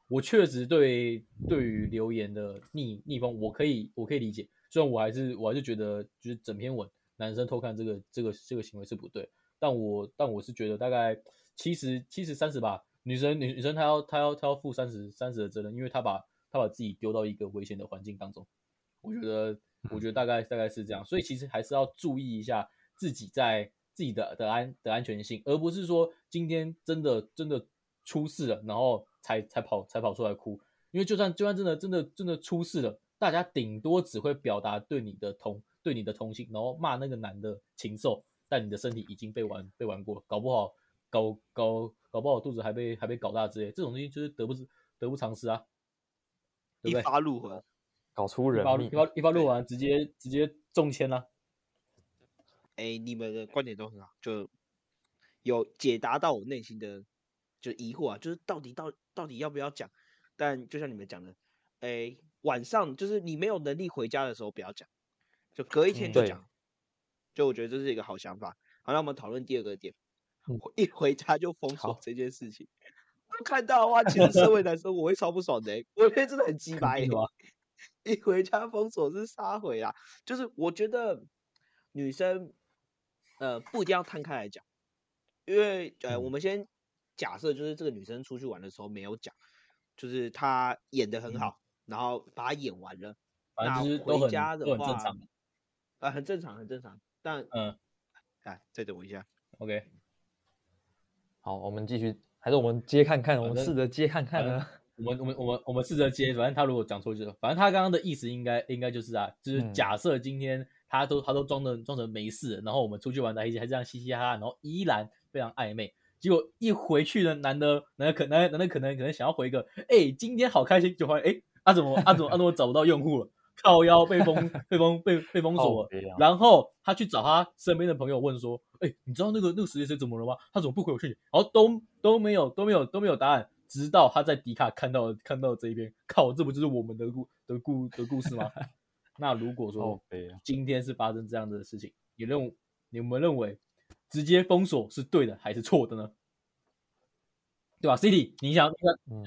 Speaker 1: 我确实对对于留言的逆逆风，我可以我可以理解，虽然我还是我还是觉得就是整篇文男生偷看这个这个这个行为是不对，但我但我是觉得大概七十七十三十吧，女生女女生她要她要她要负三十三十的责任，因为她把他把自己丢到一个危险的环境当中，我觉得我觉得大概大概是这样，所以其实还是要注意一下自己在自己的的安的安全性，而不是说今天真的真的出事了，然后才才跑才跑出来哭，因为就算就算真的真的真的出事了，大家顶多只会表达对你的同对你的同情，然后骂那个男的禽兽，但你的身体已经被玩被玩过了，搞不好搞搞搞不好肚子还被还被搞大之类，这种东西就是得不得不偿失啊，对
Speaker 2: 一
Speaker 1: 不对？
Speaker 2: 发入魂。
Speaker 4: 搞出人命
Speaker 1: 一发一。发一发录完，直接直接中签了。
Speaker 2: 哎，你们的观点都很好，就有解答到我内心的就疑惑啊，就是到底到到底要不要讲？但就像你们讲的，哎，晚上就是你没有能力回家的时候不要讲，就隔一天就讲。就我觉得这是一个好想法。好，那我们讨论第二个点，
Speaker 4: 嗯
Speaker 2: 一回家就封锁这件事情。我 看到的话，其实身为男生，我会超不爽的欸、我觉得真的很鸡掰、欸。
Speaker 1: 是吗？
Speaker 2: 一回家封锁是杀回啊，就是我觉得女生呃不一定要摊开来讲，因为呃我
Speaker 4: 嗯
Speaker 2: 们先假设就是这个女生出去玩的时候没有讲，就是她演的很
Speaker 1: 嗯。
Speaker 2: 好，然后把她演完了，
Speaker 1: 反正
Speaker 2: 那
Speaker 1: 就是都很
Speaker 2: 回家的
Speaker 1: 都很正
Speaker 2: 话
Speaker 1: 常。
Speaker 2: 啊、很正常很正常，但
Speaker 1: 嗯。
Speaker 2: 哎再等我一下
Speaker 1: ，，OK，
Speaker 4: 好，我们继续，还是我们接看看，我们试着接看看呢。
Speaker 1: 我们我们我们我们试着接，反正他如果讲错就是，反正他刚刚的意思应该应该就是啊，就是
Speaker 4: 嗯
Speaker 1: 假设今天他都他都装的装成没事，然后我们出去玩在一起还这样嘻嘻哈哈，然后依然非常暧昧，结果一回去呢，男的男的可男男的可能可能想要回一个，哎、今天好开心，就发现哎，啊怎么啊怎么啊怎么找不到用户了，靠腰被封被封被被封锁然后他去找他身边的朋友问说：“哎、你知道那个那个实习生怎么了吗？他怎么不回我讯息？”然后都都没有都没有都没有答案，直到他在迪卡看到看到这一篇，靠，这不就是我们的故的故的故事吗？那如果说今天是发生这样的事情，你认你们认为直接封锁是对的还是错的呢？对吧？City，你想你想
Speaker 4: 嗯，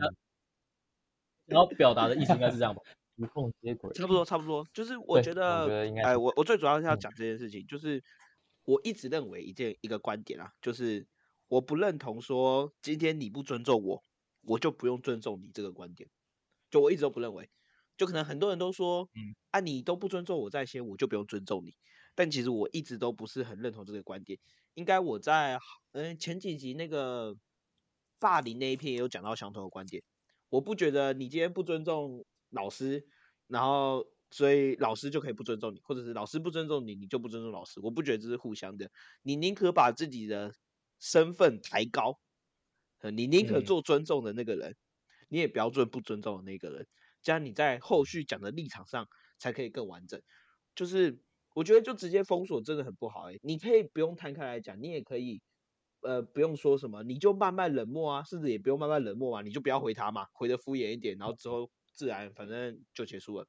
Speaker 1: 想要表达的意思应该是这样吧？
Speaker 4: 无缝接轨，
Speaker 2: 差不多差不多，就是
Speaker 4: 我
Speaker 2: 觉得，哎，
Speaker 4: 觉得应该是
Speaker 2: 我我最主要是要
Speaker 4: 嗯
Speaker 2: 讲这件事情，就是我一直认为一件一个观点啊，就是我不认同说今天你不尊重我，我就不用尊重你这个观点，就我一直都不认为，就可能很多人都说，
Speaker 1: 嗯
Speaker 2: 啊你都不尊重我在先，我就不用尊重你，但其实我一直都不是很认同这个观点，应该我在嗯前几集那个霸凌那一篇也有讲到相同的观点。我不觉得你今天不尊重老师，然后所以老师就可以不尊重你，或者是老师不尊重你，你就不尊重老师。我不觉得这是互相的，你宁可把自己的身份抬高，呃你宁可
Speaker 1: 嗯
Speaker 2: 做尊重的那个人，你也不要做不尊重的那个人。这样你在后续讲的立场上才可以更完整。就是我觉得就直接封锁真的很不好哎、你可以不用摊开来讲，你也可以呃不用说什么，你就慢慢冷漠啊，甚至也不用慢慢冷漠嘛，你就不要回他嘛，回的敷衍一点，然后之后自然反正就结束了。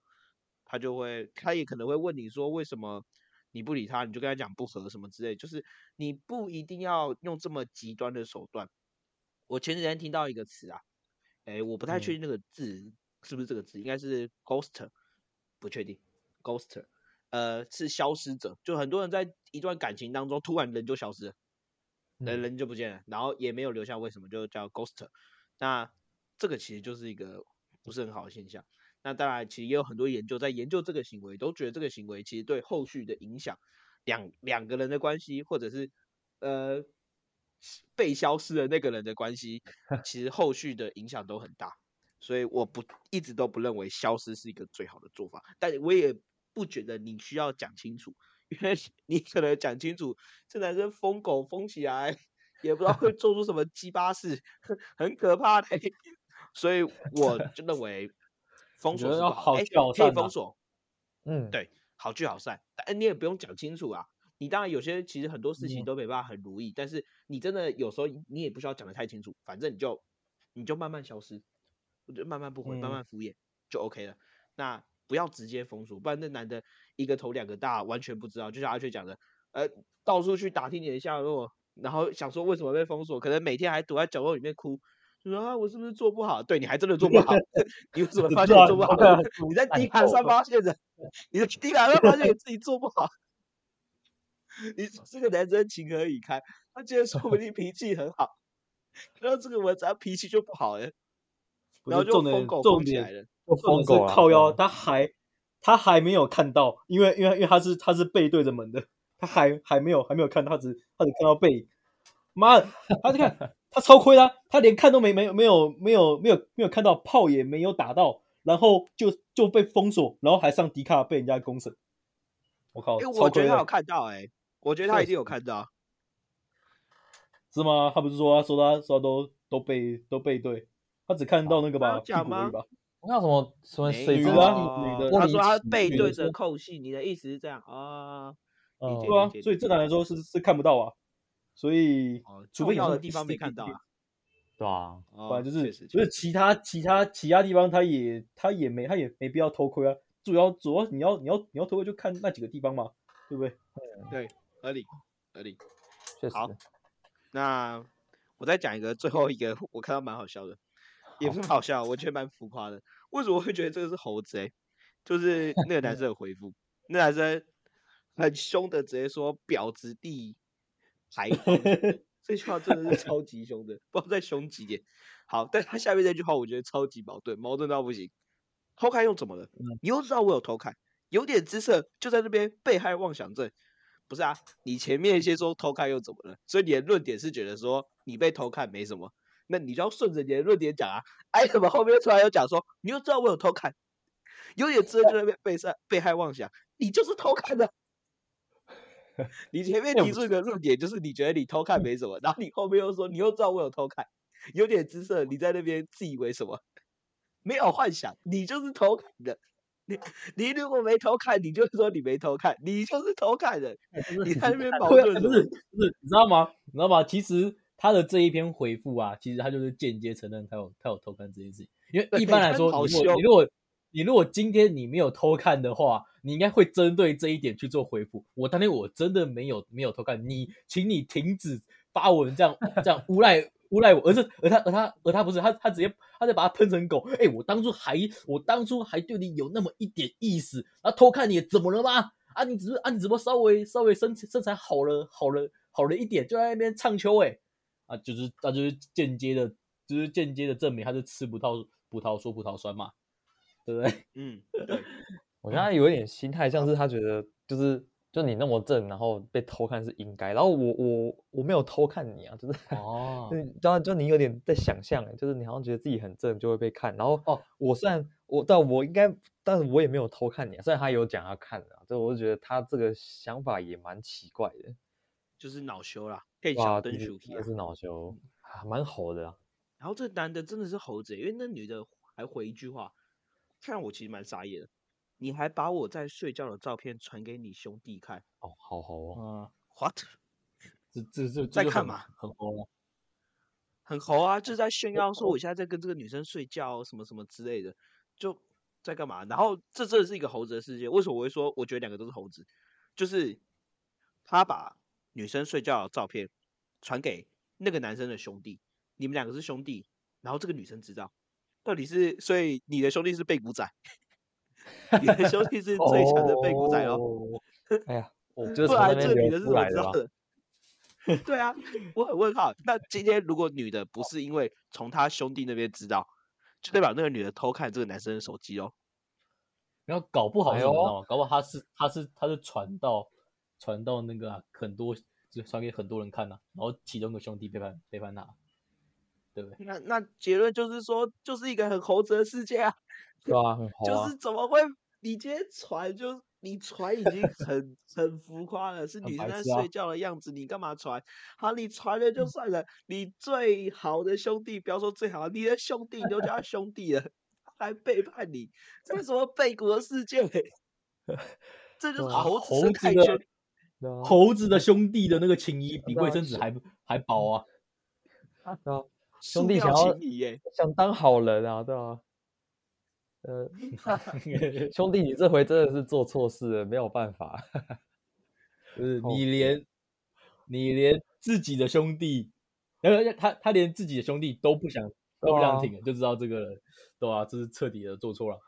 Speaker 2: 他就会，他也可能会问你说为什么你不理他，你就跟他讲不合什么之类，就是你不一定要用这么极端的手段。我前几天听到一个词啊，哎，我不太确定那个字是不是这个字，应该是 ghoster，不确定 ghoster，呃，是消失者，就很多人在一段感情当中突然人就消失了，人
Speaker 4: 嗯
Speaker 2: 人就不见了，然后也没有留下为什么，就叫 ghoster。那这个其实就是一个不是很好的现象。那当然，其实也有很多研究在研究这个行为，都觉得这个行为其实对后续的影响，两两个人的关系，或者是呃被消失的那个人的关系，其实后续的影响都很大。所以我不一直都不认为消失是一个最好的做法，但我也不觉得你需要讲清楚，因为你可能讲清楚，这男生疯狗疯起来，也不知道会做出什么鸡巴事，很可怕的。所以我就认为封锁是不好哎可以封锁，
Speaker 4: 嗯，
Speaker 2: 对好聚好散，但你也不用讲清楚啊。你当然有些其实很多事情
Speaker 4: 嗯
Speaker 2: 都没办法很如意，但是你真的有时候你也不需要讲的太清楚，反正你就你就慢慢消失，我就慢慢不回，慢
Speaker 1: 嗯
Speaker 2: 慢敷衍就 OK 了。那不要直接封锁，不然那男的一个头两个大，完全不知道。就像阿雀讲的，呃，到处去打听你的下落，然后想说为什么被封锁，可能每天还躲在角落里面哭，就说啊我是不是做不好？对，你还真的做不好 你为什么发现你做不好？你在 地板上发现的，你在地板上发现你自己做不好。你这个男生情何以堪？他今天说不定脾气很好，然后这个文章脾气就不好了，然后就疯狗
Speaker 1: 重点
Speaker 2: 疯起来了。
Speaker 1: 重点是
Speaker 4: 疯狗啊
Speaker 1: 靠腰，
Speaker 4: 嗯
Speaker 1: 他还他还没有看到，因为因为因为他是他是背对着门的，他还还没有还没有看到，他只他只看到背影。妈的，他就看他超亏啦，他连看都没没有没有没有没有没有看到，炮也没有打到，然后就就被封锁，然后还上迪卡被人家公审。我靠，
Speaker 2: 我觉得他有看到、哎，我觉得他
Speaker 1: 确
Speaker 2: 一定有看到。
Speaker 1: 是吗？他不是说他说他说他都都背都背对，他只看到那个吧屁
Speaker 2: 讲吗
Speaker 1: 股而已吧？
Speaker 4: 我看什么什么
Speaker 2: 没
Speaker 4: 水晶
Speaker 1: 女的啊女的
Speaker 2: 他说他背对着扣戏，你的意思是这样啊？
Speaker 1: 对啊，所以正常来说是是看不到啊，所以
Speaker 2: 哦，
Speaker 1: 除非有那种
Speaker 2: 重要的地方没看到啊。
Speaker 4: 对啊，
Speaker 2: 哦
Speaker 1: 不然就是就是其他其他其他地方他也他也没他也没必要偷窥啊，主要主要你要你要你要偷窥就看那几个地方嘛，对不对？
Speaker 2: 对，合理合理。
Speaker 4: 确实
Speaker 2: 好那我再讲一个最后一个，我看到蛮好笑的，也不是好笑，我觉得蛮浮夸的。为什么会觉得这个是猴子、欸？就是那个男生的回复，那男生很凶的直接说“婊子地排荒”，这句话真的是超级凶的，不知道再凶几点。好，但他下面这句话我觉得超级矛盾，矛盾到不行。偷看又怎么了？你又知道我有偷看，有点姿色就在那边被害妄想症。不是啊，你前面先说偷看又怎么了？所以你的论点是觉得说你被偷看没什么，那你就要顺着你的论点讲啊。哎，怎么后面突然又讲说你又知道我有偷看，有点姿色就在那边被害被害妄想，你就是偷看的。你前面提出一个论点，就是你觉得你偷看没什么，然后你后面又说你又知道我有偷看，有点姿色，你在那边自以为什么？没有幻想，你就是偷看的。你你如果没偷看，你就说你没偷看，你就是偷看的。你在那边矛盾
Speaker 1: 不是不是，你知道吗？你知道吗？其实他的这一篇回复啊，其实他就是间接承认他有他有偷看这件事情。因为一般来说，如果你如果你如果今天你没有偷看的话，你应该会针对这一点去做回复。我当天我真的没有没有偷看，你请你停止发文这样这样诬赖诬赖我，而是而他而他而他不是他他直接他在把他喷成狗。哎、我当初还我当初还对你有那么一点意思，然后偷看你怎么了吗？啊，你只是啊，你只不过稍微稍微身身材好了好了好了一点，就在那边唱秋哎、啊，就是他就是间接的，就是间接的证明他是吃葡萄葡萄说葡萄酸嘛，对不对？
Speaker 2: 嗯，对，
Speaker 4: 我觉得他有一点心态，像是他觉得就是就你那么正，然后被偷看是应该，然后我我我没有偷看你啊，就是
Speaker 1: 哦。
Speaker 4: 对，当然就你有点在想象，就是你好像觉得自己很正就会被看，然后
Speaker 1: 哦，
Speaker 4: 我虽然我但我应该，但是我也没有偷看你啊，虽然他有讲他看的、啊，这我就觉得他这个想法也蛮奇怪的，
Speaker 2: 就是恼羞啦，可以
Speaker 4: 哇，
Speaker 2: 小
Speaker 4: 真
Speaker 2: 灯鼠皮啊。
Speaker 4: 是真的是恼羞，啊蛮猴的啊，
Speaker 2: 然后这男的真的是猴子欸，因为那女的还回一句话，看我其实蛮傻眼的。你还把我在睡觉的照片传给你兄弟看
Speaker 4: 哦，好好哦，
Speaker 1: 嗯
Speaker 2: ，，what？
Speaker 1: 这这这这
Speaker 2: 在干嘛
Speaker 1: 很红哦。
Speaker 2: 很猴啊，就是在炫耀说我 现在在跟这个女生睡觉，什么什么之类的，就在干嘛？然后这真的是一个猴子的世界。为什么我会说我觉得两个都是猴子？就是他把女生睡觉的照片传给那个男生的兄弟，你们两个是兄弟，然后这个女生知道，到底是所以你的兄弟是背骨仔，你的兄 弟是最强的背骨仔哦。
Speaker 4: 哦。哎呀，我就
Speaker 2: 这个女的是
Speaker 4: 出来
Speaker 2: 知道？的？对啊，我很问号。那今天如果女的不是因为从她兄弟那边知道，就代表那个女的偷看这个男生的手机哦。
Speaker 1: 然后搞不好什么？搞不好他是他是他是传到传到那个啊、很多就传给很多人看呐、然后其中一个兄弟背叛背叛他，对不对？
Speaker 2: 那那结论就是说，就是一个很猴子的世界啊。
Speaker 4: 对啊，很 好啊
Speaker 2: 就是。怎么会？你今天传就你传已经很很浮夸了，是
Speaker 1: 很
Speaker 2: 女生在睡觉的样子，你干嘛传？好，你传了就算了，你最好的兄弟，不要说最好，你的兄弟你都叫他兄弟了，还背叛你，这是什么背骨的世界？这就是猴子
Speaker 1: 的
Speaker 2: 生态圈。
Speaker 1: 猴子的兄弟的那个情谊比卫生纸还还薄啊！
Speaker 4: 啊，
Speaker 2: 塑
Speaker 4: 兄弟
Speaker 2: 料
Speaker 4: 想要想当好人啊，对啊。呃，兄弟，你这回真的是做错事了，没有办法。
Speaker 1: 就是
Speaker 4: 哦
Speaker 1: 你连你连自己的兄弟，然后他他连自己的兄弟都不想都不想挺，就知道这个人对吧、这是彻底的做错了。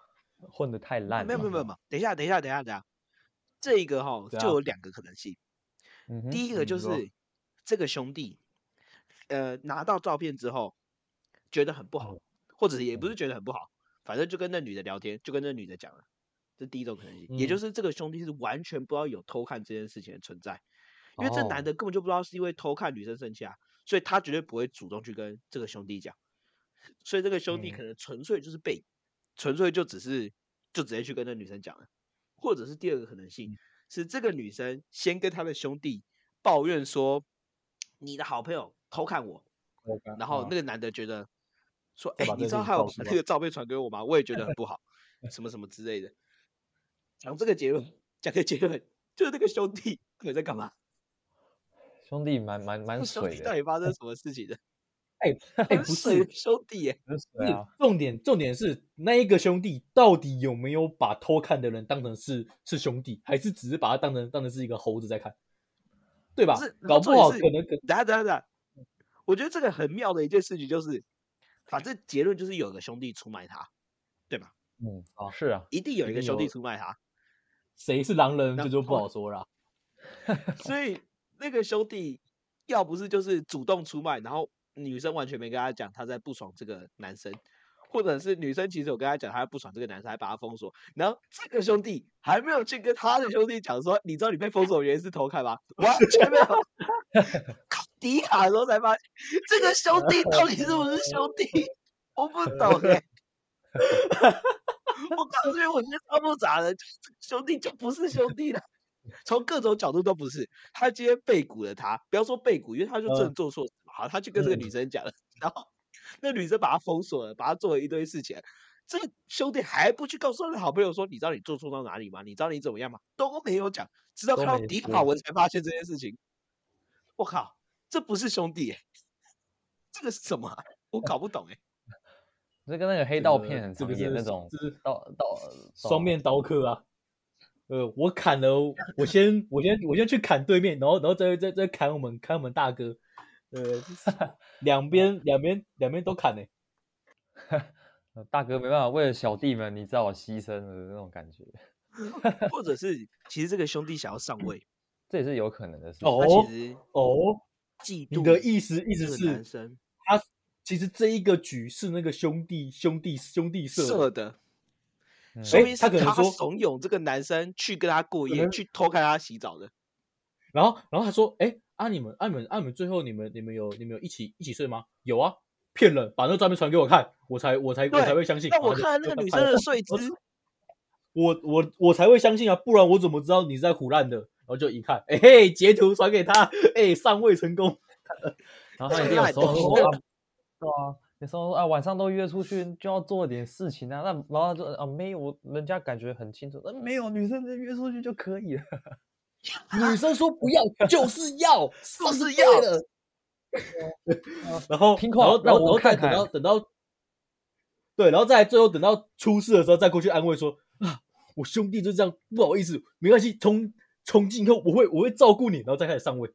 Speaker 4: 混的太烂了。
Speaker 2: 没有没有没有等一下等一下等一下等一下，这个哈就有两个可能性。
Speaker 4: 嗯，
Speaker 2: 第一个就是这个兄弟，呃，拿到照片之后觉得很不好，或者也不是觉得很不好，反正就跟那女的聊天，就跟那女的讲了，这是第一种可能性，也就
Speaker 1: 嗯。
Speaker 2: 是这个兄弟是完全不知道有偷看这件事情的存在，因为这男
Speaker 4: 哦。
Speaker 2: 的根本就不知道是因为偷看女生生气啊，所以他绝对不会主动去跟这个兄弟讲，所以这个兄弟
Speaker 1: 嗯。
Speaker 2: 可能纯粹就是被，纯粹就只是就直接去跟那女生讲了，或者是第二个可能性、
Speaker 1: 嗯。
Speaker 2: 是这个女生先跟她的兄弟抱怨说，你的好朋友偷看我，然后那个男的觉得说，哎、你知道还有那个照片传给我吗？我也觉得很不好，什么什么之类的。讲这个结论，讲个结论，就是那个兄弟到底在干嘛？
Speaker 4: 兄弟蛮蛮蛮
Speaker 2: 兄弟
Speaker 4: 水，
Speaker 2: 到底发生 什么事情的？
Speaker 1: 哎 哎，
Speaker 2: 很
Speaker 1: 不是，
Speaker 2: 兄弟耶，
Speaker 1: 不是
Speaker 4: 啊。
Speaker 1: 重点，重点是那一个兄弟到底有没有把偷看的人当成是是兄弟，还是只是把他当成当成是一个猴子在看，对吧
Speaker 2: 是？
Speaker 1: 搞不好可能可
Speaker 2: 等下等下等下，我觉得这个很妙的一件事情就是，反正结论就是有个兄弟出卖他，对吧？
Speaker 4: 嗯，啊是啊，
Speaker 2: 一定有一个兄弟出卖他，
Speaker 1: 谁是狼人，
Speaker 2: 然
Speaker 1: 这就不好说了啊。
Speaker 2: 所 以那个兄弟要不是就是主动出卖，然后女生完全没跟他讲他在不爽这个男生，或者是女生其实有跟他讲他在不爽这个男生，还把他封锁，然后这个兄弟还没有去跟他的兄弟讲说，你知道你被封锁的原因是偷看吗？完全没有。考迪卡的时候才发现，这个兄弟到底是不是兄弟？我不懂哎、我告诉你，我觉得超复杂的，兄弟就不是兄弟了。从各种角度都不是。他今天背骨了他，不要说背骨，因为他就真的
Speaker 1: 嗯
Speaker 2: 做错事嘛。好，他去跟这个女生讲了，然后那女生把他封锁了，把他做了一堆事情。这个兄弟还不去告诉他的好朋友说，你知道你做错到哪里吗？你知道你怎么样吗？都没有讲，直到
Speaker 4: 都
Speaker 2: 看到迪卡文才发现这件事情。我靠，这不是兄弟、欸，这个是什么啊、我搞不懂哎、
Speaker 4: 这跟那个黑
Speaker 1: 这个
Speaker 4: 道片很常演那种
Speaker 1: 这是
Speaker 4: 刀刀
Speaker 1: 双面刀客啊。呃，我砍了，我先我先我先去砍对面，然后然后再再再砍我们砍我们大哥，呃，两边两边两边都砍呢、
Speaker 4: 呃大哥没办法，为了小弟们，你知道我牺牲了的那种感觉，
Speaker 2: 或者是其实这个兄弟想要上位，
Speaker 4: 这也是有可能的事。
Speaker 1: 哦
Speaker 2: 他其实
Speaker 1: 哦，
Speaker 2: 嫉妒
Speaker 1: 你的意思意
Speaker 2: 这
Speaker 1: 思是，
Speaker 2: 男生
Speaker 1: 他其实这一个局是那个兄弟兄弟兄弟设的
Speaker 2: 所以，他
Speaker 1: 他可能说
Speaker 2: 怂恿这个男生去跟他过夜，去偷看他洗澡的。
Speaker 1: 然后然后他说，哎、啊你们啊你们啊你们最后你们你们有你们有一起一起睡吗？有啊，骗人，把那个照片传给我看，我才我才我才会相信。
Speaker 2: 那我看那个女生的睡姿，
Speaker 1: 我我我才会相信啊，不然我怎么知道你是在胡乱的？然后就一看，哎、嘿，截图传给他，哎、上位成功。
Speaker 4: 然后他一定有
Speaker 2: 这个
Speaker 4: 收
Speaker 2: 很懂
Speaker 4: 收啊，对啊，那时候啊晚上都约出去就要做点事情啊，那然后就啊没有，人家感觉很清楚，那没有女生约出去就可以了。
Speaker 1: 女生说不要就是要，
Speaker 2: 就是
Speaker 1: 要的。然后，
Speaker 4: 听话
Speaker 1: 然后，然
Speaker 4: 让
Speaker 1: 后，然后再
Speaker 4: 我看看
Speaker 1: 等到等到，对，然后再最后等到出事的时候再过去安慰说啊，我兄弟就这样，不好意思，没关系，从从今以后我会我会照顾你，然后再开始上位。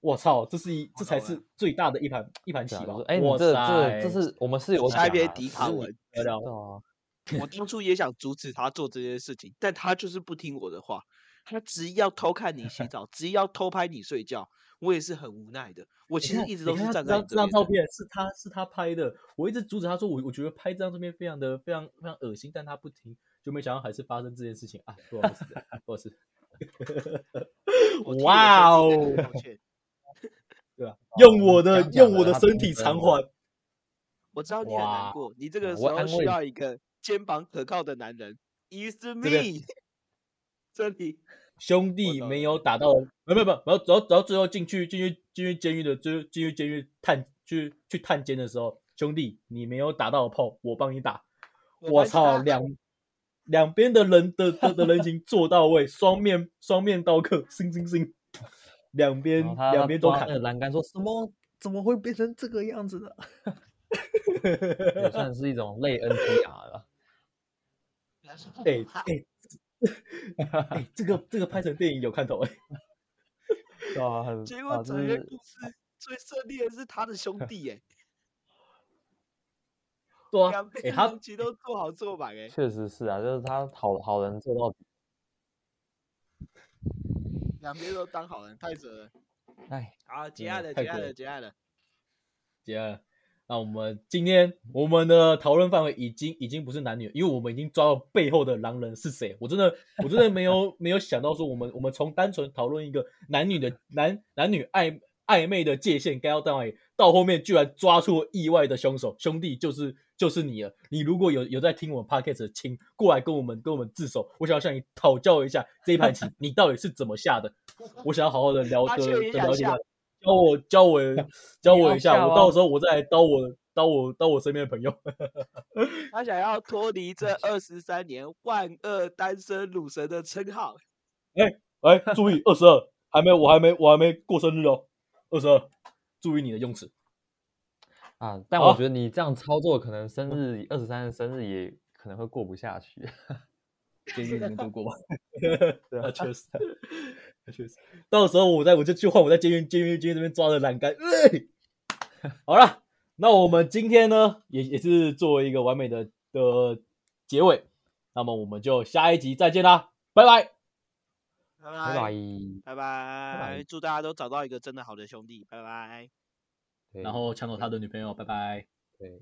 Speaker 1: 我操，这是一这才是最大的一盘一盘棋吧
Speaker 4: 就是？哎，你
Speaker 1: 哇
Speaker 4: 这
Speaker 1: 塞
Speaker 4: 这这是我们是有
Speaker 2: 下一篇
Speaker 4: 讲啊
Speaker 2: 迪卡文，
Speaker 1: 聊聊
Speaker 4: 对啊，
Speaker 2: 我当初也想阻止他做这件事情，但他就是不听我的话。他执意要偷看你洗澡，执意要偷拍你睡觉，我也是很无奈的。我其实一直都是站在
Speaker 1: 这张这张照。片是他是他拍的，我一直阻止他说我我觉得拍这张照片非常的非常非常恶心，但他不听，就没想到还是发生这件事情啊！不好意思，不好意思。哇哦，对吧？用我的用我的身体偿还，
Speaker 2: 我知道你很难过，你这个时候需要一个肩膀可靠的男人。Is
Speaker 1: 边
Speaker 2: me，这里
Speaker 1: 兄弟没有打到，没有没有没有，然后然后然后最后进去进去进去监狱的，最后进去监狱探去去探监的时候，兄弟你没有打到炮，我帮你打。我操，两两边的人的的的人情做到位，双面双面刀客，星星星，两边两边都砍
Speaker 4: 栏杆说什么？怎么会变成这个样子的？也算是一种类 NTR 了。
Speaker 1: 哎哎 哎，这个这个拍成电影有看头哎，
Speaker 4: 对啊，很
Speaker 2: 结果整个故事最顺利的是他的兄弟耶，
Speaker 1: 对啊
Speaker 2: 两，边
Speaker 1: 哎他
Speaker 2: 都做好做满哎，
Speaker 4: 确实是啊，就是他好好人做到底。
Speaker 2: 两边都当好人，太扯了。
Speaker 4: 哎，
Speaker 2: 好，结案了，结案了结案了，
Speaker 1: 结案那我们今天我们的讨论范围已经已经不是男女，因为我们已经抓到背后的狼人是谁。我真的我真的没有没有想到说，我们我们从单纯讨论一个男女的男男女暧暧昧的界限该要到哪里，到后面居然抓出了意外的凶手，兄弟就是就是你了。你如果有有在听我们 podcast 的，请过来跟我们跟我们自首。我想要向你讨教一下这一盘棋，你到底是怎么下的？我想要好好的聊的
Speaker 2: 阿雀也想
Speaker 1: 的了解一下
Speaker 2: 下，
Speaker 1: 教我教我 教我一下，我到时候我再来刀我刀我刀我身边的朋友。
Speaker 2: 他想要脱离这二十三年万恶单身鲁神的称号。
Speaker 1: 哎，注意二十二，还没我还没我还没过生日哦，二十二，注意你的用词。
Speaker 4: 啊，但我觉得你这样操作，可能生日二十三的生日也可能会过不下去。
Speaker 1: 监狱里面度过吧。对啊，确实，确实。到时候我在我就去换我在监狱监狱监狱这边抓的栏杆。哎 好了，那我们今天呢，也也是作为一个完美的的结尾，那么我们就下一集再见啦，拜拜。
Speaker 2: 拜
Speaker 4: 拜拜
Speaker 2: 拜。拜拜，祝大家都找到一个真的好的兄弟，拜拜。
Speaker 1: 然后抢走他的女朋友，拜拜。
Speaker 4: 对。